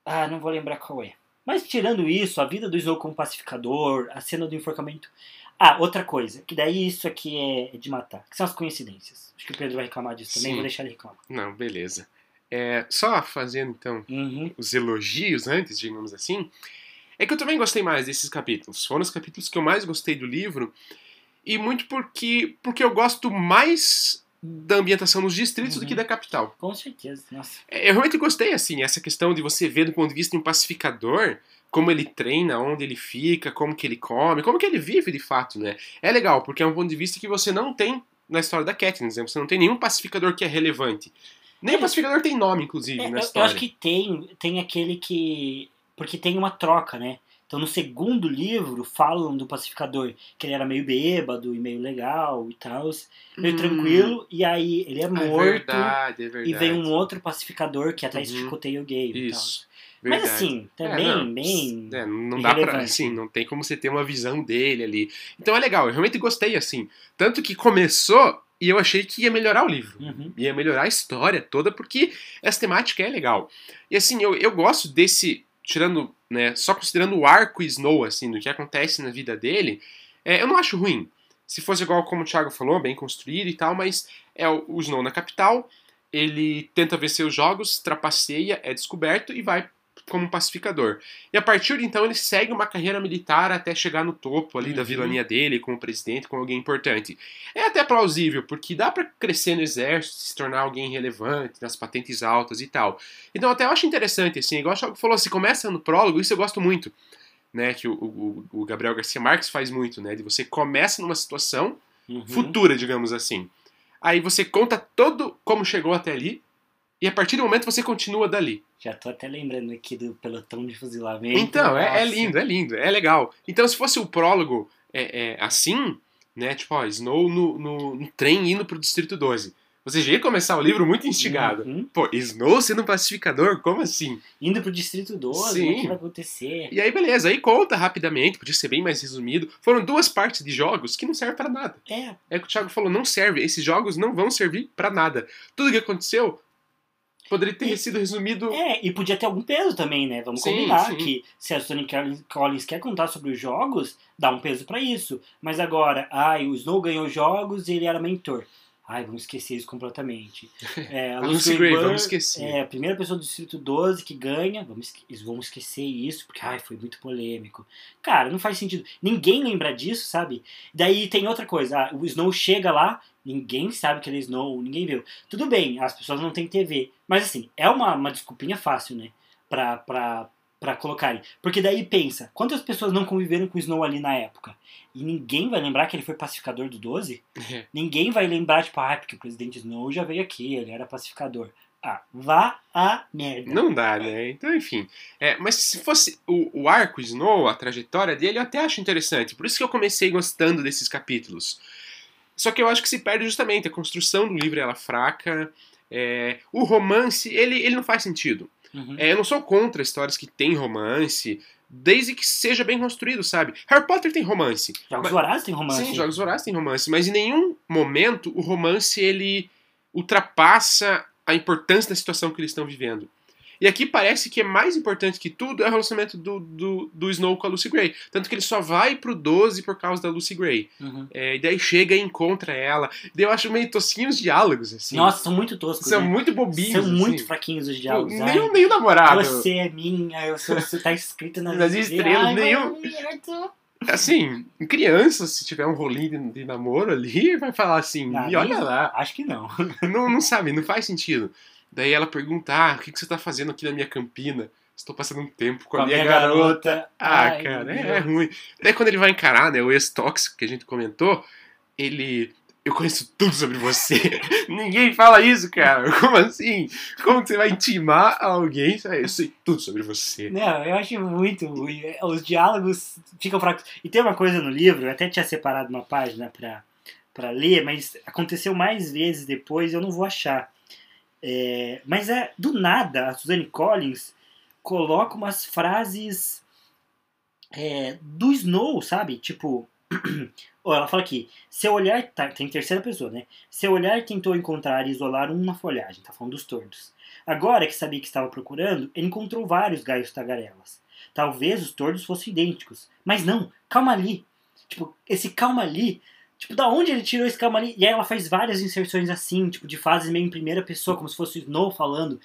Ah, não vou lembrar qual é. Mas tirando isso, a vida do Snow como pacificador, a cena do enforcamento. Ah, outra coisa, que daí isso aqui é de matar, que são as coincidências. Acho que o Pedro vai reclamar disso também, Sim. vou deixar ele reclamar. Não, beleza. É, só fazendo então Uhum. os elogios antes, digamos assim, é que eu também gostei mais desses capítulos. Foram os capítulos que eu mais gostei do livro. e muito porque, porque eu gosto mais da ambientação nos distritos Uhum. do que da capital. Com certeza, nossa. É, Eu realmente gostei, assim, essa questão de você ver do ponto de vista de um pacificador, como ele treina, onde ele fica, como que ele come, como que ele vive de fato, né? É legal, porque é um ponto de vista que você não tem na história da Katniss, né? Você não tem nenhum pacificador que é relevante. Nem o É. pacificador tem nome, inclusive, É, na eu, eu história. acho que tem, tem aquele que. Porque tem uma troca, né? Então no segundo livro falam do pacificador, que ele era meio bêbado e meio legal e tal, meio Hum, tranquilo, e aí ele é É morto verdade, é verdade. e vem um outro pacificador que até Uhum. chicoteia o gay. Isso. Mas assim, É, também, não, bem. é, não dá pra. Assim, não tem como você ter uma visão dele ali. Então é legal, eu realmente gostei, assim. Tanto que começou e eu achei que ia melhorar o livro. Uhum. Ia melhorar a história toda, porque essa temática é legal. E assim, eu, eu gosto desse. Tirando, né? Só considerando o arco Snow, assim, do que acontece na vida dele, é, eu não acho ruim. Se fosse igual como o Thiago falou, bem construído e tal, mas é o, o Snow na capital, ele tenta vencer os jogos, trapaceia, é descoberto e vai como pacificador. E a partir de então ele segue uma carreira militar até chegar no topo ali da Uhum. vilania dele, como presidente, como alguém importante. É até plausível, porque dá pra crescer no exército, se tornar alguém relevante, nas patentes altas e tal. Então até eu acho interessante, assim, igual o falou, se começa no prólogo, isso eu gosto muito, né, que o, o, o Gabriel Garcia Marques faz muito, né, de você começa numa situação Uhum. futura, digamos assim. Aí você conta todo como chegou até ali, e a partir do momento você continua dali. Já tô até lembrando aqui do pelotão de fuzilamento. Então, é, é lindo, é lindo, é legal. Então, se fosse o prólogo é, é, assim, né? Tipo, ó, Snow no, no, no trem indo pro Distrito 12. Você já ia começar o livro muito instigado. Uhum. Pô, Snow sendo um pacificador? Como assim? Indo pro Distrito 12, Sim. o que vai acontecer? E aí, beleza, aí conta rapidamente, podia ser bem mais resumido. Foram duas partes de jogos que não servem pra nada. É, É o que o Thiago falou, não serve. Esses jogos não vão servir pra nada. Tudo que aconteceu poderia ter E- sido resumido. É, e podia ter algum peso também, né? Vamos Sim, combinar sim. que se a Sony Collins- quer contar sobre os jogos, dá um peso pra isso. Mas agora, ai, o Snow ganhou jogos e ele era mentor. Ai, vamos esquecer isso completamente. É, A Lucy Gray, vamos esquecer. É, a primeira pessoa do Distrito 12 que ganha, vamos, vão esquecer isso, porque ai, foi muito polêmico. Cara, não faz sentido. Ninguém lembra disso, sabe? Daí tem outra coisa, ah, o Snow chega lá, ninguém sabe que ele é Snow, ninguém viu. Tudo bem, as pessoas não têm TV, mas assim, é uma, uma desculpinha fácil, né? Pra, pra, pra colocarem. Porque daí pensa, quantas pessoas não conviveram com o Snow ali na época? E ninguém vai lembrar que ele foi pacificador do 12? É. Ninguém vai lembrar, tipo, ah, porque o presidente Snow já veio aqui, ele era pacificador. Ah, vá a merda. Não dá, né? Então, enfim. É, mas se fosse o, o arco Snow, a trajetória dele, eu até acho interessante. Por isso que eu comecei gostando desses capítulos. Só que eu acho que se perde justamente. A construção do livro ela é fraca. é, o romance, ele, ele não faz sentido. Uhum. É, eu não sou contra histórias que têm romance, desde que seja bem construído, sabe? Harry Potter tem romance. Jogos mas- Vorazes tem romance. Sim, Jogos Vorazes tem romance, mas em nenhum momento o romance ele ultrapassa a importância da situação que eles estão vivendo. E aqui parece que é mais importante que tudo é o relacionamento do, do, do Snow com a Lucy Gray. Tanto que ele só vai pro 12 por causa da Lucy Gray. Uhum. É, e daí chega e encontra ela. Daí eu acho meio tosquinhos os diálogos, assim. Nossa, são muito toscos, São né? muito bobinhos. São muito assim. fraquinhos os diálogos. Nem, nem o namorado. Você é minha, eu sou, você tá escrito nas, Nas estrelas, Ai, nenhum-. Assim, criança, se tiver um rolinho de, de namoro ali, vai falar assim, Ah, e olha lá. Acho que não. não, não sabe, não faz sentido. Daí ela pergunta: Ah, o que, que você tá fazendo aqui na minha campina? Estou passando um tempo com, a minha, garota. Ah, Ai, cara, é, é ruim. Daí quando ele vai encarar, né, o ex-tóxico que a gente comentou, ele. Eu conheço tudo sobre você. Ninguém fala isso, cara. Como assim? Como que você vai intimar alguém? Eu sei tudo sobre você. Não, eu acho muito ruim. Os diálogos ficam fracos. E tem uma coisa no livro, eu até tinha separado uma página pra, pra ler, mas aconteceu mais vezes depois, eu não vou achar. É, mas é do nada, a Suzanne Collins coloca umas frases é, do Snow, sabe? Tipo, ela fala aqui: seu olhar. Tá, tem terceira pessoa, né? Seu olhar tentou encontrar e isolar uma folhagem, tá falando dos tordos. Agora que sabia que estava procurando, ele encontrou vários galhos tagarelas. Talvez os tordos fossem idênticos. Mas não, calma ali. Tipo, esse calma ali. Tipo, da onde ele tirou esse calma ali? E aí ela faz várias inserções assim, tipo, de fases meio em primeira pessoa, como se fosse o Snow falando.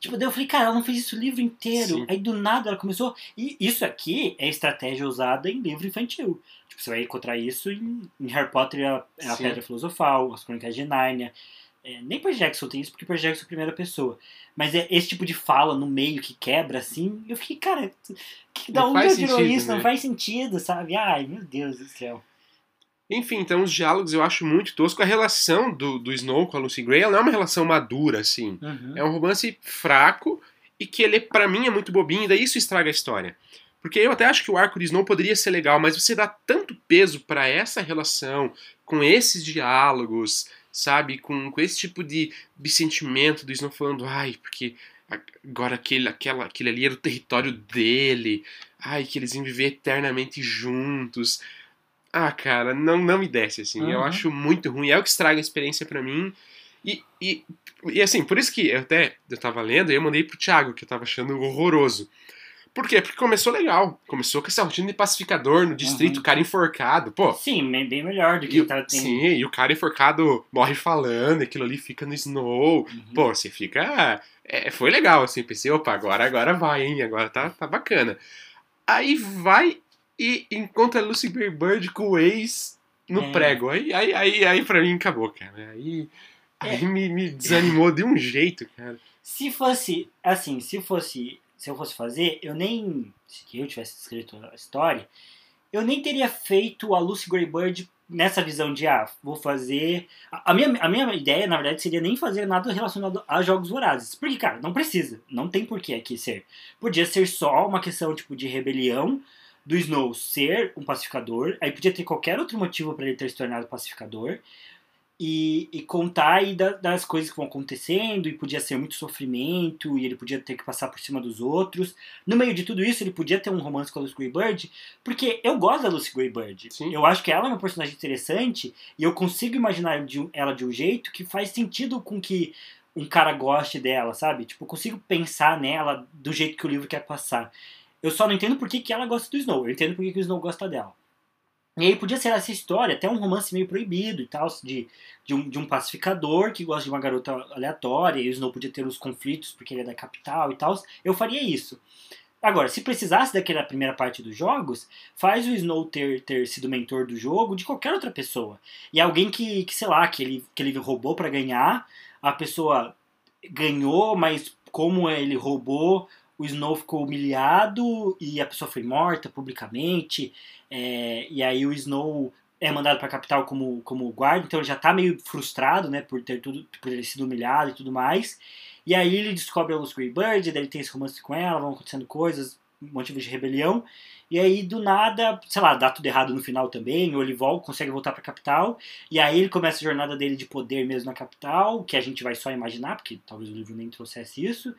Tipo, daí eu falei, cara, ela não fez isso o livro inteiro. Sim. Aí do nada ela começou. E isso aqui é estratégia usada em livro infantil. Tipo, você vai encontrar isso em, em Harry Potter a, a Sim. Pedra Filosofal, as Crônicas de Nárnia. É, nem Percy Jackson tem isso, porque Percy Jackson é a primeira pessoa. Mas é esse tipo de fala no meio que quebra, assim. Eu fiquei, cara, que, da Não onde ela tirou isso? né? Não faz sentido, sabe? Ai, meu Deus do céu. Enfim, então os diálogos eu acho muito tosco. A relação do, do Snow com a Lucy Gray ela não é uma relação madura, assim. Uhum. É um romance fraco e que ele, pra mim, é muito bobinho, e daí isso estraga a história. Porque eu até acho que o arco de Snow poderia ser legal, mas você dá tanto peso pra essa relação, com esses diálogos, sabe? Com, com esse tipo de, de sentimento do Snow falando, ai, porque agora aquele, aquela, aquele ali era o território dele, ai, que eles iam viver eternamente juntos. Ah, cara, não, não me desce, assim. Eu Uhum. acho muito ruim. É o que estraga a experiência pra mim. E, e, e assim, por isso que eu até eu tava lendo e eu mandei pro Thiago, que eu tava achando horroroso. Por quê? Porque começou legal. Começou com essa rotina de pacificador no distrito, Uhum. o cara enforcado. Pô, Sim, bem bem melhor do que e, o- tava tendo. sim, e o cara enforcado morre falando, aquilo ali fica no snow. Uhum. Pô, você fica. é, foi legal, assim. Pensei, opa, agora, agora vai, hein? Agora tá, tá bacana. Aí vai e encontra Lucy Bird com o ex no É. prego. Aí, aí, aí, aí pra mim acabou, cara. Aí, aí É. me, me desanimou de um jeito, cara. Se fosse, assim, se fosse, se eu fosse fazer, eu nem, se eu tivesse escrito a história, eu nem teria feito a Lucy Greybird nessa visão de, ah, vou fazer... A a minha, a minha ideia, na verdade, seria nem fazer nada relacionado a Jogos Vorazes. Porque, cara, não precisa, não tem por que aqui ser. Podia ser só uma questão, tipo, de rebelião, do Snow ser um pacificador, aí podia ter qualquer outro motivo para ele ter se tornado pacificador, e, e contar aí da- das coisas que vão acontecendo, e podia ser muito sofrimento, e ele podia ter que passar por cima dos outros. No meio de tudo isso, ele podia ter um romance com a Lucy Greybird, porque eu gosto da Lucy Greybird. Sim. Eu acho que ela é uma personagem interessante, e eu consigo imaginar de ela de um jeito que faz sentido com que um cara goste dela, sabe? Tipo, eu consigo pensar nela do jeito que o livro quer passar. Eu só não entendo por que, que ela gosta do Snow, eu entendo por que, que o Snow gosta dela. E aí podia ser essa história, até um romance meio proibido e tal, de, de, um, de um pacificador que gosta de uma garota aleatória, e o Snow podia ter os conflitos porque ele é da capital e tal. Eu faria isso. Agora, se precisasse daquela primeira parte dos jogos, faz o Snow ter, ter sido mentor do jogo de qualquer outra pessoa. E alguém que, que sei lá, que ele, que ele roubou pra ganhar, a pessoa ganhou, mas como ele roubou, o Snow ficou humilhado e a pessoa foi morta publicamente. é, e aí o Snow é mandado pra capital como, como guarda, então ele já tá meio frustrado, né, por ter tudo, por ter sido humilhado e tudo mais. E aí ele descobre a Lucy Greybird, daí ele tem esse romance com ela, vão acontecendo coisas, motivos de rebelião. E aí, do nada, sei lá, dá tudo errado no final também, ou ele consegue voltar pra capital, e aí ele começa a jornada dele de poder mesmo na capital, que a gente vai só imaginar, porque talvez o livro nem trouxesse isso.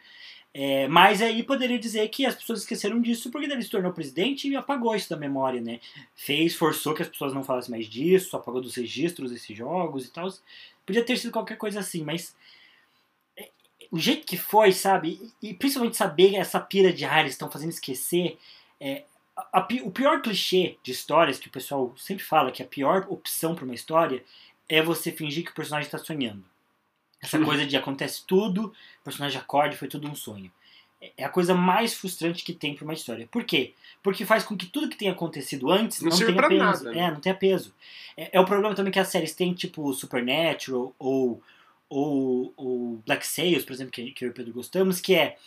É, mas aí poderia dizer que as pessoas esqueceram disso porque ele se tornou presidente e apagou isso da memória, né? Fez, forçou que as pessoas não falassem mais disso, apagou dos registros desses jogos e tal. Podia ter sido qualquer coisa assim, mas é, o jeito que foi, sabe? E, principalmente saber essa pira de ah, eles estão fazendo esquecer. é, a- a o pior clichê de histórias que o pessoal sempre fala que a pior opção para uma história é você fingir que o personagem está sonhando. Essa coisa de acontece tudo, o personagem acorda e foi tudo um sonho. É- a coisa mais frustrante que tem para uma história. Por quê? Porque faz com que tudo que tenha acontecido antes Não não, tenha peso. nada, né? É, não tenha peso. É, é o problema também que as séries têm, tipo Supernatural ou, ou, ou Black Sails, por exemplo, que, que eu e o Pedro gostamos, que é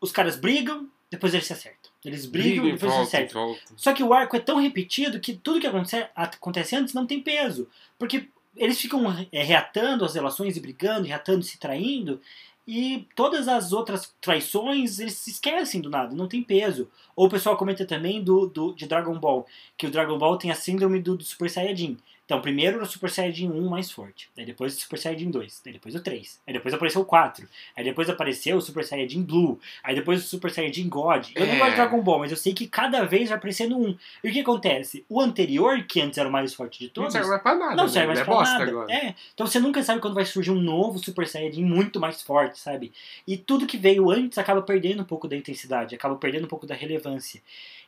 os caras brigam, depois eles se acertam. Eles brigam, Briga depois se volta, e acertam. volta. Só que o arco é tão repetido que tudo que acontece, acontece antes não tem peso. Porque eles ficam é, reatando as relações e brigando, reatando e se traindo. E todas as outras traições eles se esquecem do nada, não tem peso. Ou o pessoal comenta também do, do, de Dragon Ball, que o Dragon Ball tem a síndrome do, do Super Saiyajin. Então, primeiro era o Super Saiyajin 1 mais forte, daí depois o Super Saiyajin 2, daí depois o 3, aí depois apareceu o 4, aí depois apareceu o Super Saiyajin Blue, aí depois o Super Saiyajin God. Eu não É. gosto de Dragon Ball, mas eu sei que cada vez vai aparecendo um. E o que acontece? O anterior, que antes era o mais forte de Não todos, serve mais pra nada. não serve mais é pra nada. agora. É, então você nunca sabe quando vai surgir um novo Super Saiyajin muito mais forte, sabe? E tudo que veio antes acaba perdendo um pouco da intensidade, acaba perdendo um pouco da relevância.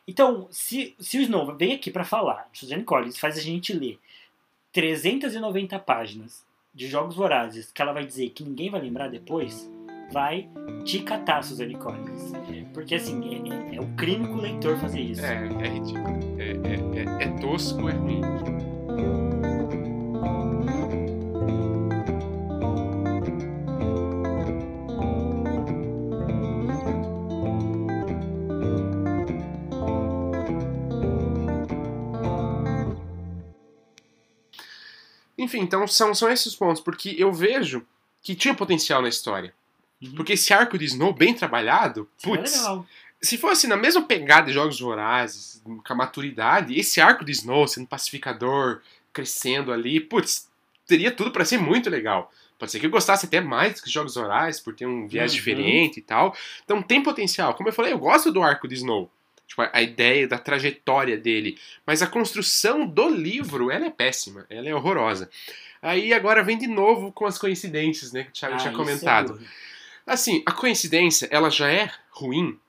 Então, se, se o Snow vem aqui pra falar, Suzanne Collins faz a gente ler 390 páginas de Jogos Vorazes que ela vai dizer que ninguém vai lembrar depois, vai te catar, Suzane Collins. Porque assim, é, é, é um crime com o leitor fazer isso. É, é ridículo. É, é, é, é tosco, é ruim. Enfim, então são, são esses os pontos, porque eu vejo que tinha potencial na história. Uhum. Porque esse arco de Snow bem trabalhado, Seria putz, se fosse na mesma pegada de Jogos Vorazes, com a maturidade, esse arco de Snow sendo pacificador, crescendo ali, putz, teria tudo pra ser muito legal. Pode ser que eu gostasse até mais que Jogos Vorazes, por ter um viés Uhum. diferente e tal. Então tem potencial. Como eu falei, eu gosto do arco de Snow. Tipo, a- a ideia da trajetória dele. Mas a construção do livro, ela é péssima. Ela é horrorosa. Aí agora vem de novo com as coincidências, né? Que o Thiago Ah, tinha é comentado. burro. Assim, a coincidência, ela já é ruim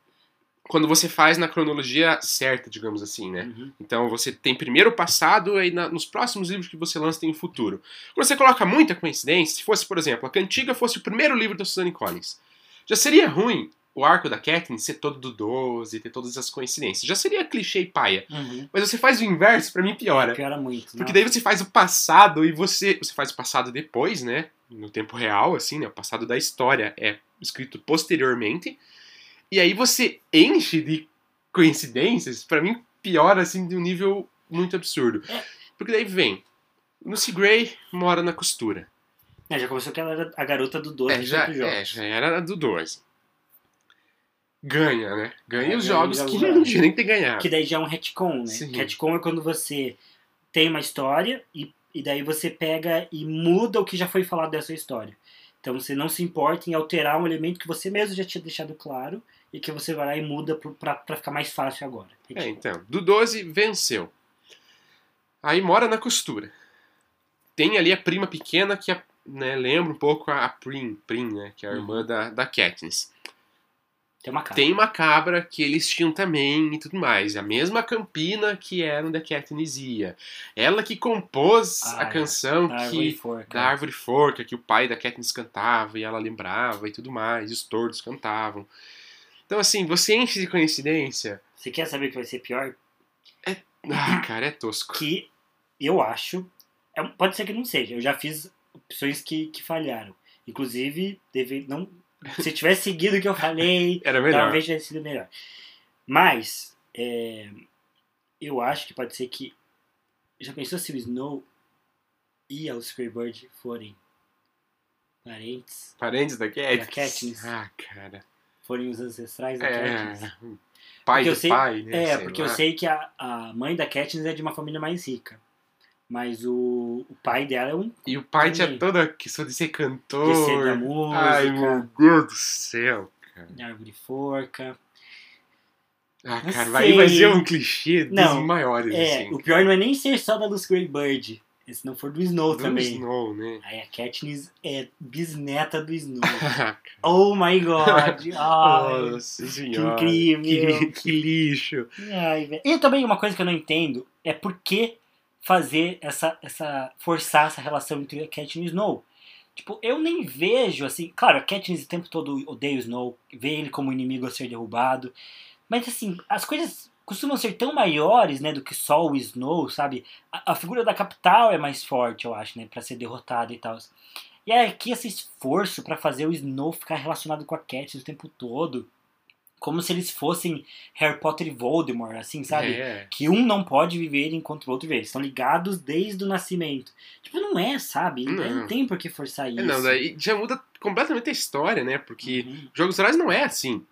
quando você faz na cronologia certa, digamos assim, né? Uhum. Então você tem primeiro o passado e na- nos próximos livros que você lança tem o futuro. Quando você coloca muita coincidência, se fosse, por exemplo, a Cantiga fosse o primeiro livro da Suzanne Collins, já seria ruim o arco da Katniss ser todo do 12, ter todas as coincidências. Já seria clichê e paia. Uhum. Mas você faz o inverso, pra mim piora. Piora muito. Porque não. daí você faz o passado e você. Você faz o passado depois, né? No tempo real, assim, né? O passado da história é escrito posteriormente. E aí você enche de coincidências, pra mim, piora, assim, de um nível muito absurdo. É. Porque daí vem. Lucy Gray mora na costura. É, já começou que ela era a garota do 12 É, já, é, já era do 12. Ganha, né? Ganha É, os jogos os que não tinha nem ter ganhado. Que daí já é um retcon, né? Sim. Retcon é quando você tem uma história e, e daí você pega e muda o que já foi falado dessa história. Então você não se importa em alterar um elemento que você mesmo já tinha deixado claro e que você vai lá e muda pra ficar mais fácil agora. É, então. Do 12 venceu. Aí mora na costura. Tem ali a prima pequena que é, né, lembra um pouco a, Prim, Prim, né? Que é a Uhum. irmã da, da Katniss. Tem uma cara. Tem uma cabra que eles tinham também e tudo mais. A mesma Campina que era onde a Katniss ia. Ela que compôs Ah, a é. canção Da árvore que forca. da árvore forca que o pai da Katniss cantava e ela lembrava e tudo mais, e os tordos cantavam. Então, assim, você enche de coincidência. Você quer saber que vai ser pior? Ah, cara, é tosco. Que eu acho. é pode ser que não seja. Eu já fiz opções que, que falharam. Inclusive, deve, não, se tivesse seguido o que eu falei. Talvez tivesse sido melhor. Mas, é, eu acho que pode ser que. Já pensou se o Snow e o Squidward forem parentes? Parentes da Katniss? Da Katniss. Ah, cara. Forem os ancestrais da Katniss? É. Pai Porque do sei- pai, né? É, porque lá. eu sei que a, a mãe da Katniss é de uma família mais rica. Mas o, o pai dela é um E o pai tinha toda a questão de ser cantor. descer da música, Ai, meu Deus do céu. de árvore forca. Ah, Não cara, vai ser um clichê dos Não, maiores, É, assim. o pior não é nem ser só da Lucy Greybird. Se não for do Snow do também. Snow, né? Aí a Katniss é bisneta do Snow. Ah, oh my god! Ai, Nossa que senhora. incrível! Que, que lixo. Ai, e também uma coisa que eu não entendo é por que fazer essa, essa. forçar essa relação entre a Katniss e o Snow. Tipo, eu nem vejo assim. Claro, a Katniss o tempo todo odeia o Snow, vê ele como inimigo a ser derrubado. Mas assim, as coisas costumam ser tão maiores, né, do que só o Snow, sabe? A, a figura da capital é mais forte, eu acho, né, para ser derrotada e tal. E aí aqui esse esforço pra fazer o Snow ficar relacionado com a Katniss o tempo todo, como se eles fossem Harry Potter e Voldemort, assim, sabe? É. Que um não pode viver enquanto o outro vive. Eles estão ligados desde o nascimento. Tipo, não é, sabe? Não, Não. tem por que forçar isso. É, Não, daí já muda completamente a história, né? Porque Uhum, Jogos Vorazes não é assim.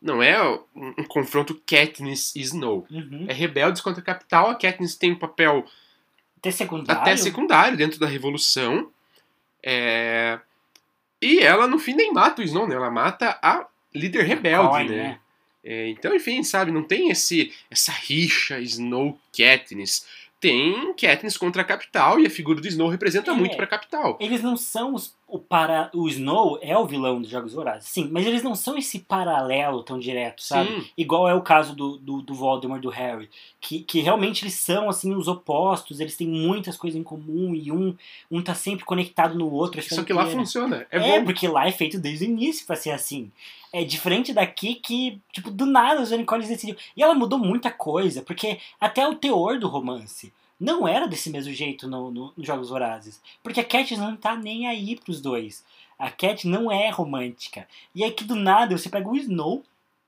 Não é um, um confronto Katniss e Snow. uhum. É rebeldes contra a capital. A Katniss tem um papel Até secundário. até secundário dentro da Revolução. É, E ela, no fim, nem mata o Snow, né? Ela mata a líder rebelde, Coin, né? É, então, enfim, sabe? Não tem esse essa rixa Snow-Katniss. Tem Katniss contra a capital e a figura do Snow representa É. muito pra capital. Eles não são os, o, para, o Snow é o vilão dos Jogos Vorazes, sim, mas eles não são esse paralelo tão direto, sabe? Sim. Igual é o caso do, do, do Voldemort do Harry, que, que realmente eles são, assim, os opostos, eles têm muitas coisas em comum e um, um tá sempre conectado no outro. a Só que lá funciona. É, É, bom. porque lá é feito desde o início pra ser assim. É diferente daqui que, tipo, do nada os Nicole decidiu. E ela mudou muita coisa, porque até o teor do romance não era desse mesmo jeito no, no, nos Jogos Vorazes. Porque a Cat não tá nem aí pros dois. A Cat não é romântica. E aí que do nada você pega o Snow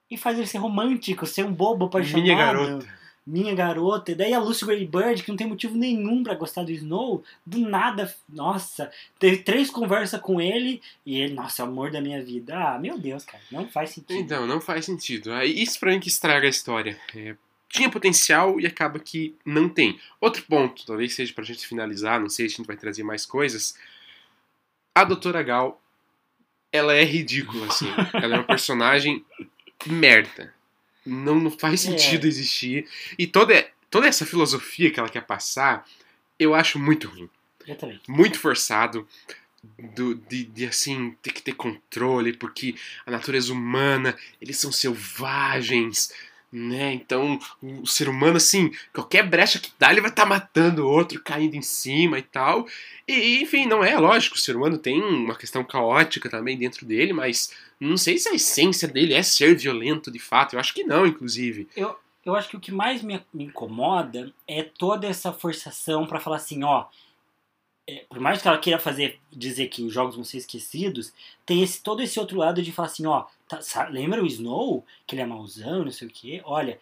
e faz ele ser romântico, ser um bobo apaixonado. Minha garota. Minha garota. E daí a Lucy Greybird, que não tem motivo nenhum pra gostar do Snow, do nada, nossa, teve três conversas com ele e ele, nossa, é o amor da minha vida. Ah, meu Deus, cara, não faz sentido. Então, não faz sentido. Isso pra mim que estraga a história. É, tinha potencial e acaba que não tem. Outro ponto, talvez seja pra gente finalizar, não sei se a gente vai trazer mais coisas. A Doutora Gal, ela é ridícula, assim. ela é uma personagem merda. Não, não faz É. sentido existir. E toda, toda essa filosofia que ela quer passar, eu acho muito ruim Exatamente. muito forçado do, de, de, assim ter que ter controle porque a natureza humana eles são selvagens né então o ser humano assim qualquer brecha que dá ele vai estar matando o outro caindo em cima e tal e enfim não é lógico o ser humano tem uma questão caótica também dentro dele mas não sei se a essência dele é ser violento de fato eu acho que não inclusive Eu acho que o que mais me, me incomoda é toda essa forçação pra falar assim, ó. É, por mais que ela queira fazer, dizer que os jogos vão ser esquecidos, tem esse, todo esse outro lado de falar assim, ó, tá- lembra o Snow? Que ele é mauzão, não sei o quê? Olha,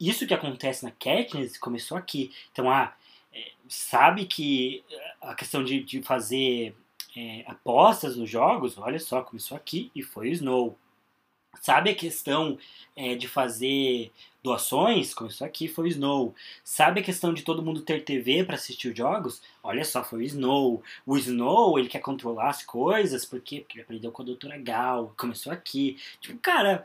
isso que acontece na Katniss começou aqui. Então, ah, é, sabe que a questão de, de fazer é, apostas nos jogos, olha só, começou aqui e foi o Snow. Sabe a questão é, de fazer doações? Começou aqui, foi o Snow. Sabe a questão de todo mundo ter TV para assistir os jogos? Olha só, foi o Snow. O Snow, ele quer controlar as coisas, por quê? Porque ele aprendeu com a doutora Gal. Começou aqui. Tipo, cara,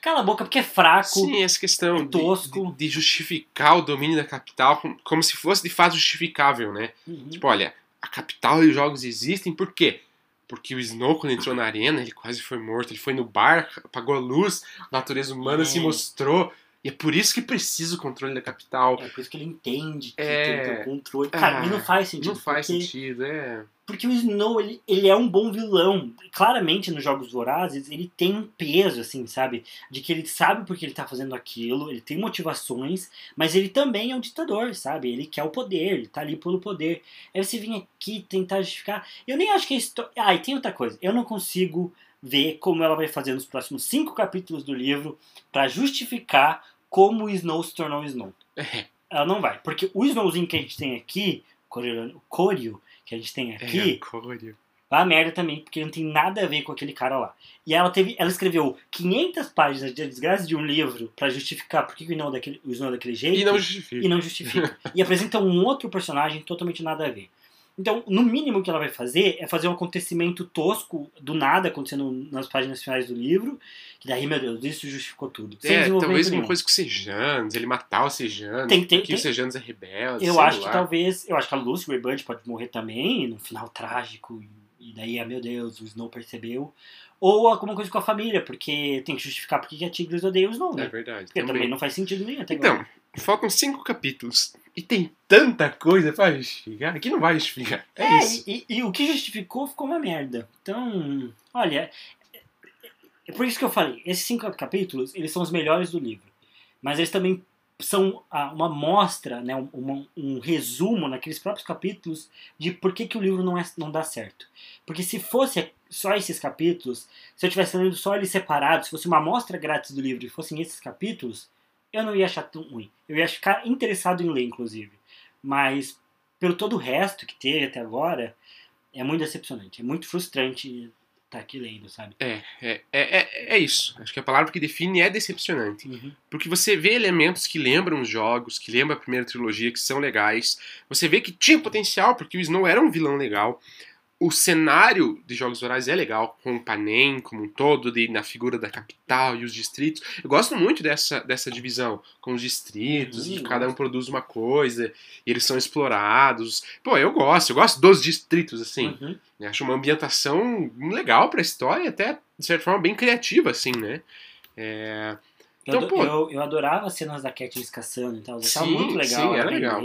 cala a boca porque é fraco. Sim, essa questão é de- tosco. De, de justificar o domínio da capital como, como se fosse de fato justificável, né? Uhum. Tipo, olha, a capital e os jogos existem por quê? Porque o Snow, quando entrou na arena, ele quase foi morto. Ele foi no bar, apagou a luz, a natureza humana É. se mostrou. E é por isso que precisa o controle da capital. É por isso que ele entende que É. tem que ter o controle. Cara, Ah, e não faz sentido. Não faz porque... sentido, é. Porque o Snow, ele, ele é um bom vilão. Claramente, nos Jogos Vorazes, ele tem um peso, assim, sabe? De que ele sabe porque ele tá fazendo aquilo, ele tem motivações, mas ele também é um ditador, sabe? Ele quer o poder, ele tá ali pelo poder. Aí você vem aqui tentar justificar. Eu nem acho que a história. Ah, e tem outra coisa. Eu não consigo ver como ela vai fazer nos próximos cinco capítulos do livro pra justificar como o Snow se tornou o Snow. É, Ela não vai. Porque o Snowzinho que a gente tem aqui, o Coryo que a gente tem aqui, é. Vai a merda também, porque não tem nada a ver com aquele cara lá. E ela teve, ela escreveu 500 páginas de desgraça de um livro pra justificar por que o Snow daquele, o Snow é daquele jeito E não justifica. e não justifica. e apresenta um outro personagem totalmente nada a ver. Então, no mínimo que ela vai fazer é fazer um acontecimento tosco do nada acontecendo nas páginas finais do livro, que daí, meu Deus, isso justificou tudo. Sem É, talvez nenhum. uma coisa com o Sejanos, ele matar o Sejanos, Tem- tem- porque tem- o Sejanos é rebelde, Eu acho lá. que talvez. Eu acho que a Lucy Greybird pode morrer também, num final trágico. E daí, ah, meu Deus, o Snow percebeu. Ou alguma coisa com a família, porque tem que justificar porque a Tigres odeia o Snow, É verdade. Porque também. também. não faz sentido nenhum até Então, agora. faltam cinco capítulos. E tem tanta coisa pra justificar que não vai justificar. É, É, isso. e, e- e o que justificou ficou uma merda. Então, olha. é- É por isso que eu falei, esses cinco capítulos, eles são os melhores do livro. Mas eles também são uma mostra, né, um, um resumo naqueles próprios capítulos de por que, que o livro não, é, não dá certo. Porque se fosse só esses capítulos, se eu estivesse lendo só eles separados, se fosse uma amostra grátis do livro e fossem esses capítulos, eu não ia achar tão ruim. Eu ia ficar interessado em ler, inclusive. Mas, pelo todo o resto que teve até agora, é muito decepcionante. É muito frustrante estar aqui lendo, sabe? É, é, é, é isso. Acho que a palavra que define é decepcionante. Porque você vê elementos que lembram os jogos, que lembram a primeira trilogia, que são legais. Você vê que tinha potencial, porque o Snow era um vilão legal. O cenário de Jogos Vorazes é legal, com o Panem como um todo, de, na figura da capital e os distritos. Eu gosto muito dessa, dessa divisão, com os distritos, e cada um produz uma coisa, e eles são explorados. Pô, eu gosto, eu gosto dos distritos, assim. Uhum. Acho uma ambientação legal pra história e até, de certa forma, bem criativa, assim, né? É, Eu, Então, eu, eu adorava as cenas da Katniss caçando e tal. Sim, muito legal. sim, era legal.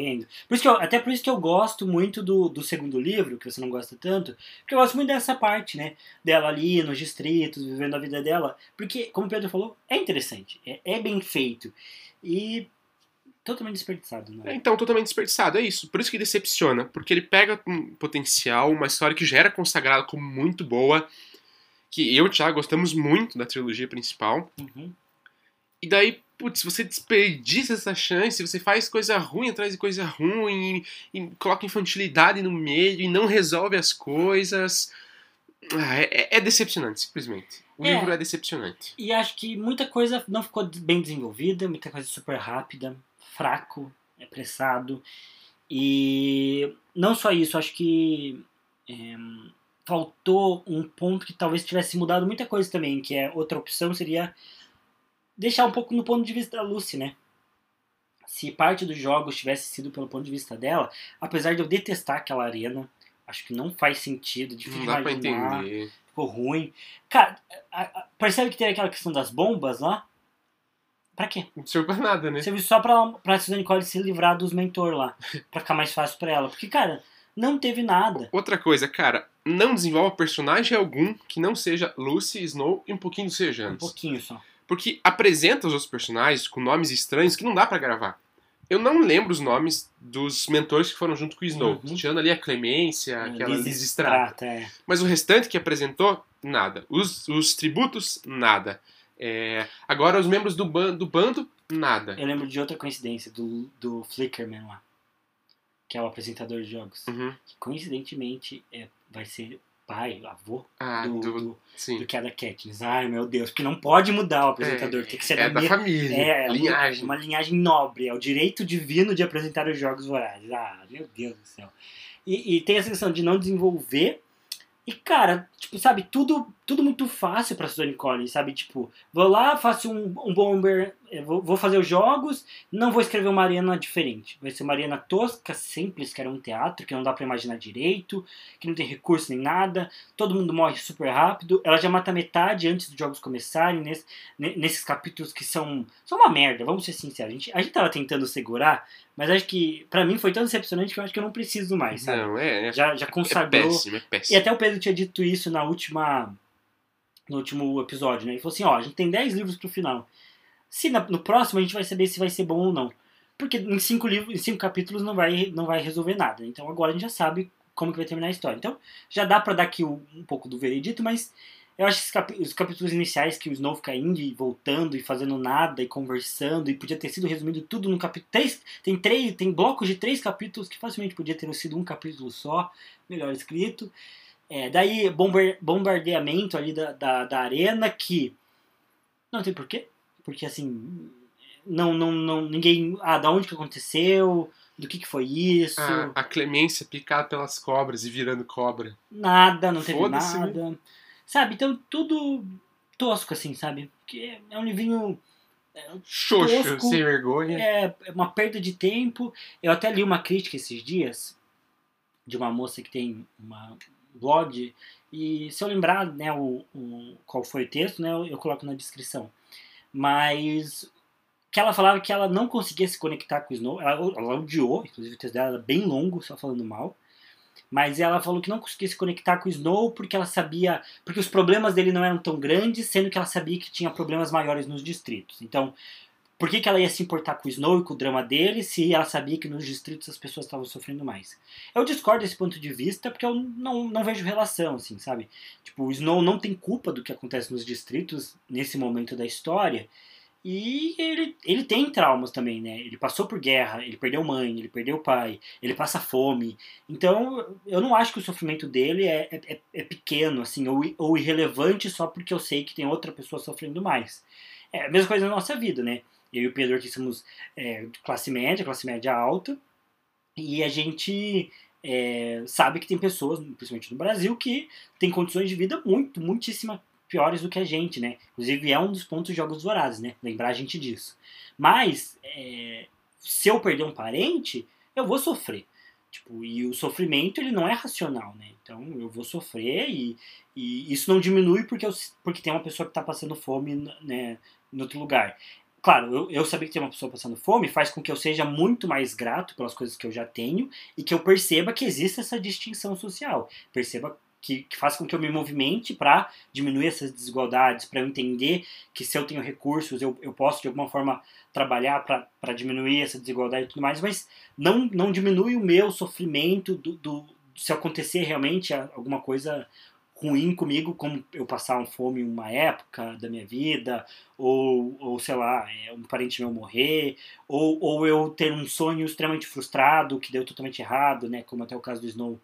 Por isso que eu, até por isso que eu gosto muito do, do segundo livro, que você não gosta tanto. Porque eu gosto muito dessa parte, né? Dela ali nos distritos, vivendo a vida dela. Porque, como o Pedro falou, é interessante. É, é bem feito. E totalmente desperdiçado, É, né? então, totalmente desperdiçado, é isso. Por isso que decepciona, porque ele pega um potencial, uma história que já era consagrada como muito boa, que eu e o Thiago gostamos muito da trilogia principal, Uhum. E daí, putz, você desperdiça essa chance, você faz coisa ruim atrás de coisa ruim, e, e coloca infantilidade no meio, e não resolve as coisas. Ah, é, é- é decepcionante, simplesmente. O É. livro é decepcionante. E acho que muita coisa não ficou bem desenvolvida, muita coisa super rápida, fraco, apressado. E não só isso, acho que é, faltou um ponto que talvez tivesse mudado muita coisa também, que é outra opção seria deixar um pouco no ponto de vista da Lucy, né? Se parte dos jogos tivesse sido pelo ponto de vista dela, apesar de eu detestar aquela arena, acho que não faz sentido, difícil Não dá pra imaginar entender. ficou ruim. Cara, a- a- percebe que tem aquela questão das bombas lá? Pra quê? Não serve pra nada, né? Você viu só pra, pra Suzanne Collins se livrar dos mentor lá. Pra ficar mais fácil pra ela. Porque, cara, não teve nada. Outra coisa, cara, não desenvolva personagem algum que não seja Lucy, Snow e um pouquinho do Um Sejantes. pouquinho só. Porque apresenta os outros personagens com nomes estranhos que não dá pra gravar. Eu não lembro os nomes dos mentores que foram junto com o Snow. Uhum. Tirando ali a Clemência, aquela Liz. Strata, é. Mas o restante que apresentou, nada. Os, os tributos, nada. É, agora os membros do, ban do bando, nada. Eu lembro de outra coincidência, do, do Flickerman lá. Que é o apresentador de jogos. Uhum. Que coincidentemente é, vai ser pai, avô Ah, do, do, do, sim. do que é da Katniss. Ai, meu Deus. Porque não pode mudar o apresentador. tem que ser É da da família, É, é linhagem. Uma, uma linhagem nobre, é o direito divino de apresentar os jogos vorazes. Ah, meu Deus do céu. E, e tem essa questão de não desenvolver. E, cara, tipo, sabe, tudo, tudo muito fácil pra Suzanne Collins, sabe? Tipo, vou lá, faço um, um bomber, eh, vou, vou fazer os jogos, não vou escrever uma arena diferente. Vai ser uma arena tosca, simples, que era um teatro, que não dá pra imaginar direito, que não tem recurso nem nada, todo mundo morre super rápido. Ela já mata metade antes dos jogos começarem, nesse, ne- nesses capítulos que são, são uma merda, vamos ser sinceros. A gente, a gente tava tentando segurar, mas acho que, pra mim, foi tão decepcionante que eu acho que eu não preciso mais, sabe? Não, é, é, Já, já é consagrou. péssimo, é E péssimo. até o Pedro tinha dito isso na última. No último episódio, né? Ele falou assim: ó, a gente tem 10 livros pro final. Se na- no próximo a gente vai saber se vai ser bom ou não. Porque em cinco livros, em cinco capítulos não vai, não vai resolver nada. Então agora a gente já sabe como que vai terminar a história. Então já dá pra dar aqui um, pouco do veredito, mas eu acho que os capítulos iniciais que o Snow fica indo e voltando e fazendo nada e conversando e podia ter sido resumido tudo num capítulo. Três, tem três, tem blocos de três capítulos que facilmente podia ter sido um capítulo só, melhor escrito. É, daí bomber- bombardeamento ali da, da, da arena que não tem porquê, porque assim não, não, não ninguém ah da onde que aconteceu, do que que foi isso, A, a Clemência picada pelas cobras e virando cobra. nada, não teve né? nada, sabe? Então tudo tosco assim, sabe? Que é um livrinho Xoxo, Tosco. sem vergonha. é é uma perda de tempo. Eu até li uma crítica esses dias de uma moça que tem uma blog e se eu lembrar né, o, o- qual foi o texto, né, eu, eu coloco na descrição. Mas que ela falava que ela não conseguia se conectar com o Snow. Ela, ela odiou, inclusive o texto dela era bem longo, só falando mal. Mas ela falou que não conseguia se conectar com o Snow porque ela sabia. Porque os problemas dele não eram tão grandes, sendo que ela sabia que tinha problemas maiores nos distritos. Então, por que, que ela ia se importar com o Snow e com o drama dele se ela sabia que nos distritos as pessoas estavam sofrendo mais? Eu discordo desse ponto de vista porque eu não, não vejo relação, assim, sabe? Tipo, o Snow não tem culpa do que acontece nos distritos nesse momento da história. E ele, ele tem traumas também, né? Ele passou por guerra, ele perdeu mãe, ele perdeu pai, ele passa fome. Então, eu não acho que o sofrimento dele é, é, é pequeno, assim, ou, ou irrelevante só porque eu sei que tem outra pessoa sofrendo mais. É a mesma coisa na nossa vida, né? Eu e o Pedro aqui somos é, classe média, classe média alta, e a gente é, sabe que tem pessoas, principalmente no Brasil, que tem condições de vida muito, muitíssima piores do que a gente, né? Inclusive é um dos pontos de Jogos Vorazes, né? Lembrar a gente disso. Mas, é, se eu perder um parente, eu vou sofrer. Tipo, e o sofrimento ele não é racional, né? Então eu vou sofrer e, e isso não diminui porque, eu, porque tem uma pessoa que está passando fome né, em outro lugar. Claro, eu, eu saber que tem uma pessoa passando fome faz com que eu seja muito mais grato pelas coisas que eu já tenho e que eu perceba que existe essa distinção social. Perceba que, que faz com que eu me movimente para diminuir essas desigualdades, para eu entender que se eu tenho recursos, eu, eu posso de alguma forma trabalhar para diminuir essa desigualdade e tudo mais, mas não, não diminui o meu sofrimento do, do se acontecer realmente alguma coisa ruim comigo, como eu passar um fome em uma época da minha vida, ou, ou sei lá, é, um parente meu morrer, ou, ou eu ter um sonho extremamente frustrado que deu totalmente errado, né, como até o caso do Snow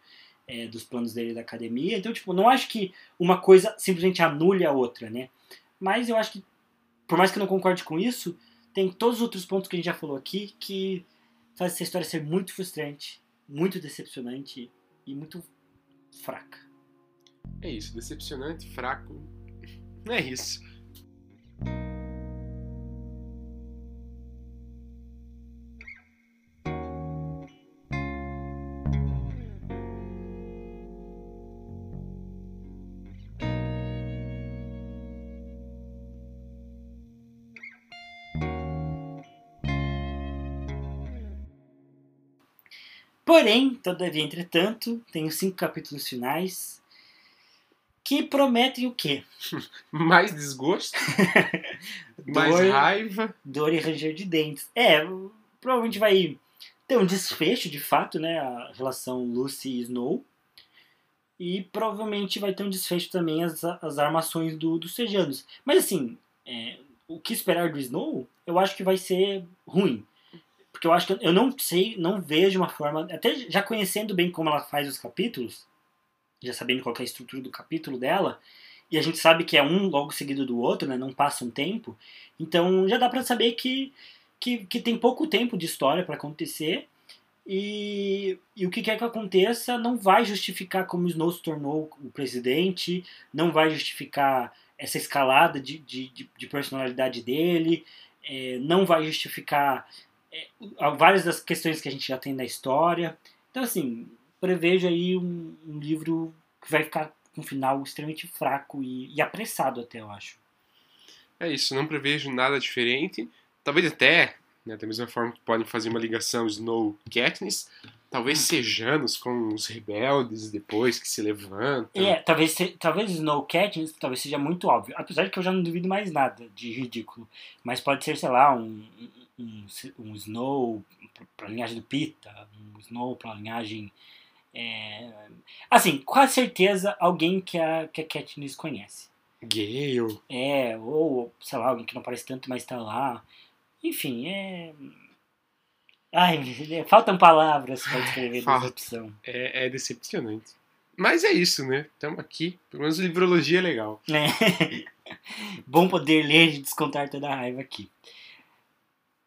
é, dos planos dele da academia. Então, tipo, não acho que uma coisa simplesmente anule a outra, né? Mas eu acho que, por mais que eu não concorde com isso, tem todos os outros pontos que a gente já falou aqui que faz essa história ser muito frustrante, muito decepcionante e muito fraca. É isso, decepcionante, fraco. É isso. Porém, todavia, entretanto, os cinco capítulos finais que prometem o quê? mais desgosto, mais Dor- raiva. Dor e ranger de dentes. É, provavelmente vai ter um desfecho, de fato, né? A relação Lucy e Snow. E provavelmente vai ter um desfecho também as, as armações do, dos Sejanos. Mas assim, é, o que esperar do Snow, eu acho que vai ser ruim. Porque eu acho que eu não sei, não vejo uma forma. Até já conhecendo bem como ela faz os capítulos, já sabendo qual é a estrutura do capítulo dela, e a gente sabe que é um logo seguido do outro, né? Não passa um tempo. Então já dá pra saber que, que, que tem pouco tempo de história pra acontecer. E, e o que quer que aconteça não vai justificar como Snow se tornou o presidente, não vai justificar essa escalada de, de, de, de personalidade dele, é, não vai justificar é, várias das questões que a gente já tem na história. Então, assim, prevejo aí um, um livro que vai ficar com um final extremamente fraco e, e apressado até, eu acho. É isso, não prevejo nada diferente. Talvez até, né, da mesma forma que podem fazer uma ligação Snow Katniss, talvez sejanos com os rebeldes depois que se levantam. É, talvez, talvez Snow Katniss talvez seja muito óbvio. Apesar de que eu já não duvido mais nada de ridículo. Mas pode ser, sei lá, um, um, um Snow pra linhagem do Pita, um Snow pra linhagem. É, Assim, com certeza alguém que a, que a Katniss conhece. Gale. É, ou, sei lá, alguém que não aparece tanto, mas tá lá. Enfim, é. Ai, faltam palavras para descrever Falta. decepção. É, é decepcionante. Mas é isso, né? Estamos aqui. Pelo menos livrologia é legal. É. Bom poder ler e descontar toda a raiva aqui.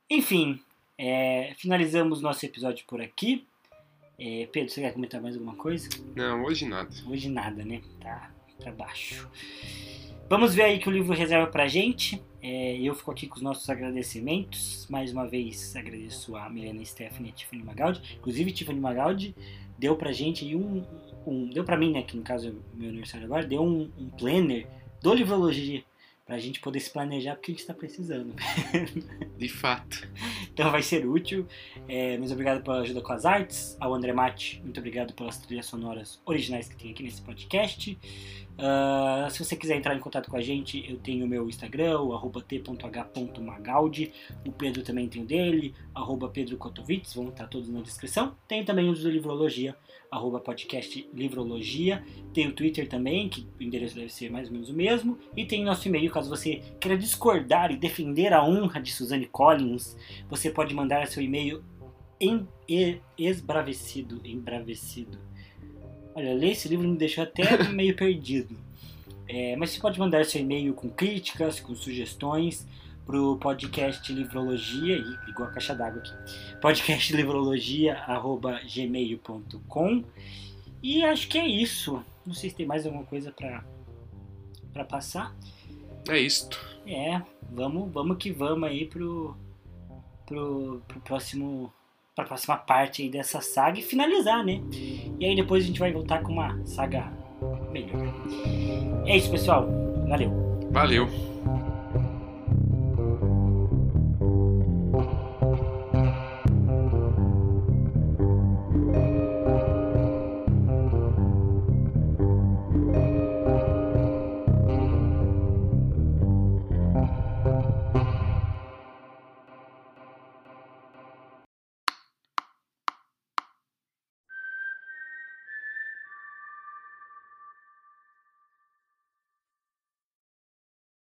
Enfim, é, finalizamos nosso episódio por aqui. É, Pedro, você quer comentar mais alguma coisa? Não, hoje nada. Hoje nada, né? Tá pra baixo. Vamos ver aí que o livro reserva pra gente. É, eu fico aqui com os nossos agradecimentos. Mais uma vez agradeço a Milena Stephanie e a Tiffany Magaldi. Inclusive, Tiffany Magaldi deu pra gente aí um, um- Deu pra mim, né? Que no caso é meu aniversário agora, deu um, um planner do Livrologia. Pra gente poder se planejar porque a gente tá precisando. De fato. Então vai ser útil. É, muito obrigado pela ajuda com as artes. Ao André Mate, muito obrigado pelas trilhas sonoras originais que tem aqui nesse podcast. Ah, se você quiser entrar em contato com a gente, eu tenho o meu Instagram, o arroba t.h.magaldi. O Pedro também tem o dele, arroba Pedro Kotovitz, vão estar todos na descrição. Tem também os do Livrologia, arroba podcast Livrologia. Tem o Twitter também, que o endereço deve ser mais ou menos o mesmo. E tem nosso e-mail, caso você queira discordar e defender a honra de Suzanne Collins, você pode mandar seu e-mail em, e- esbravecido, embravecido. Olha, ler esse livro me deixou até meio perdido. É, mas você pode mandar seu e-mail com críticas, com sugestões, pro podcast Livrologia, e ligou a caixa d'água aqui, podcastlivrologia.gmail.com e acho que é isso. Não sei se tem mais alguma coisa pra, pra passar. É isto. É, vamos, vamos que vamos aí pro, pro, pro próximo pra próxima parte aí dessa saga e finalizar, né? E aí depois a gente vai voltar com uma saga melhor. É isso, pessoal. Valeu. Valeu.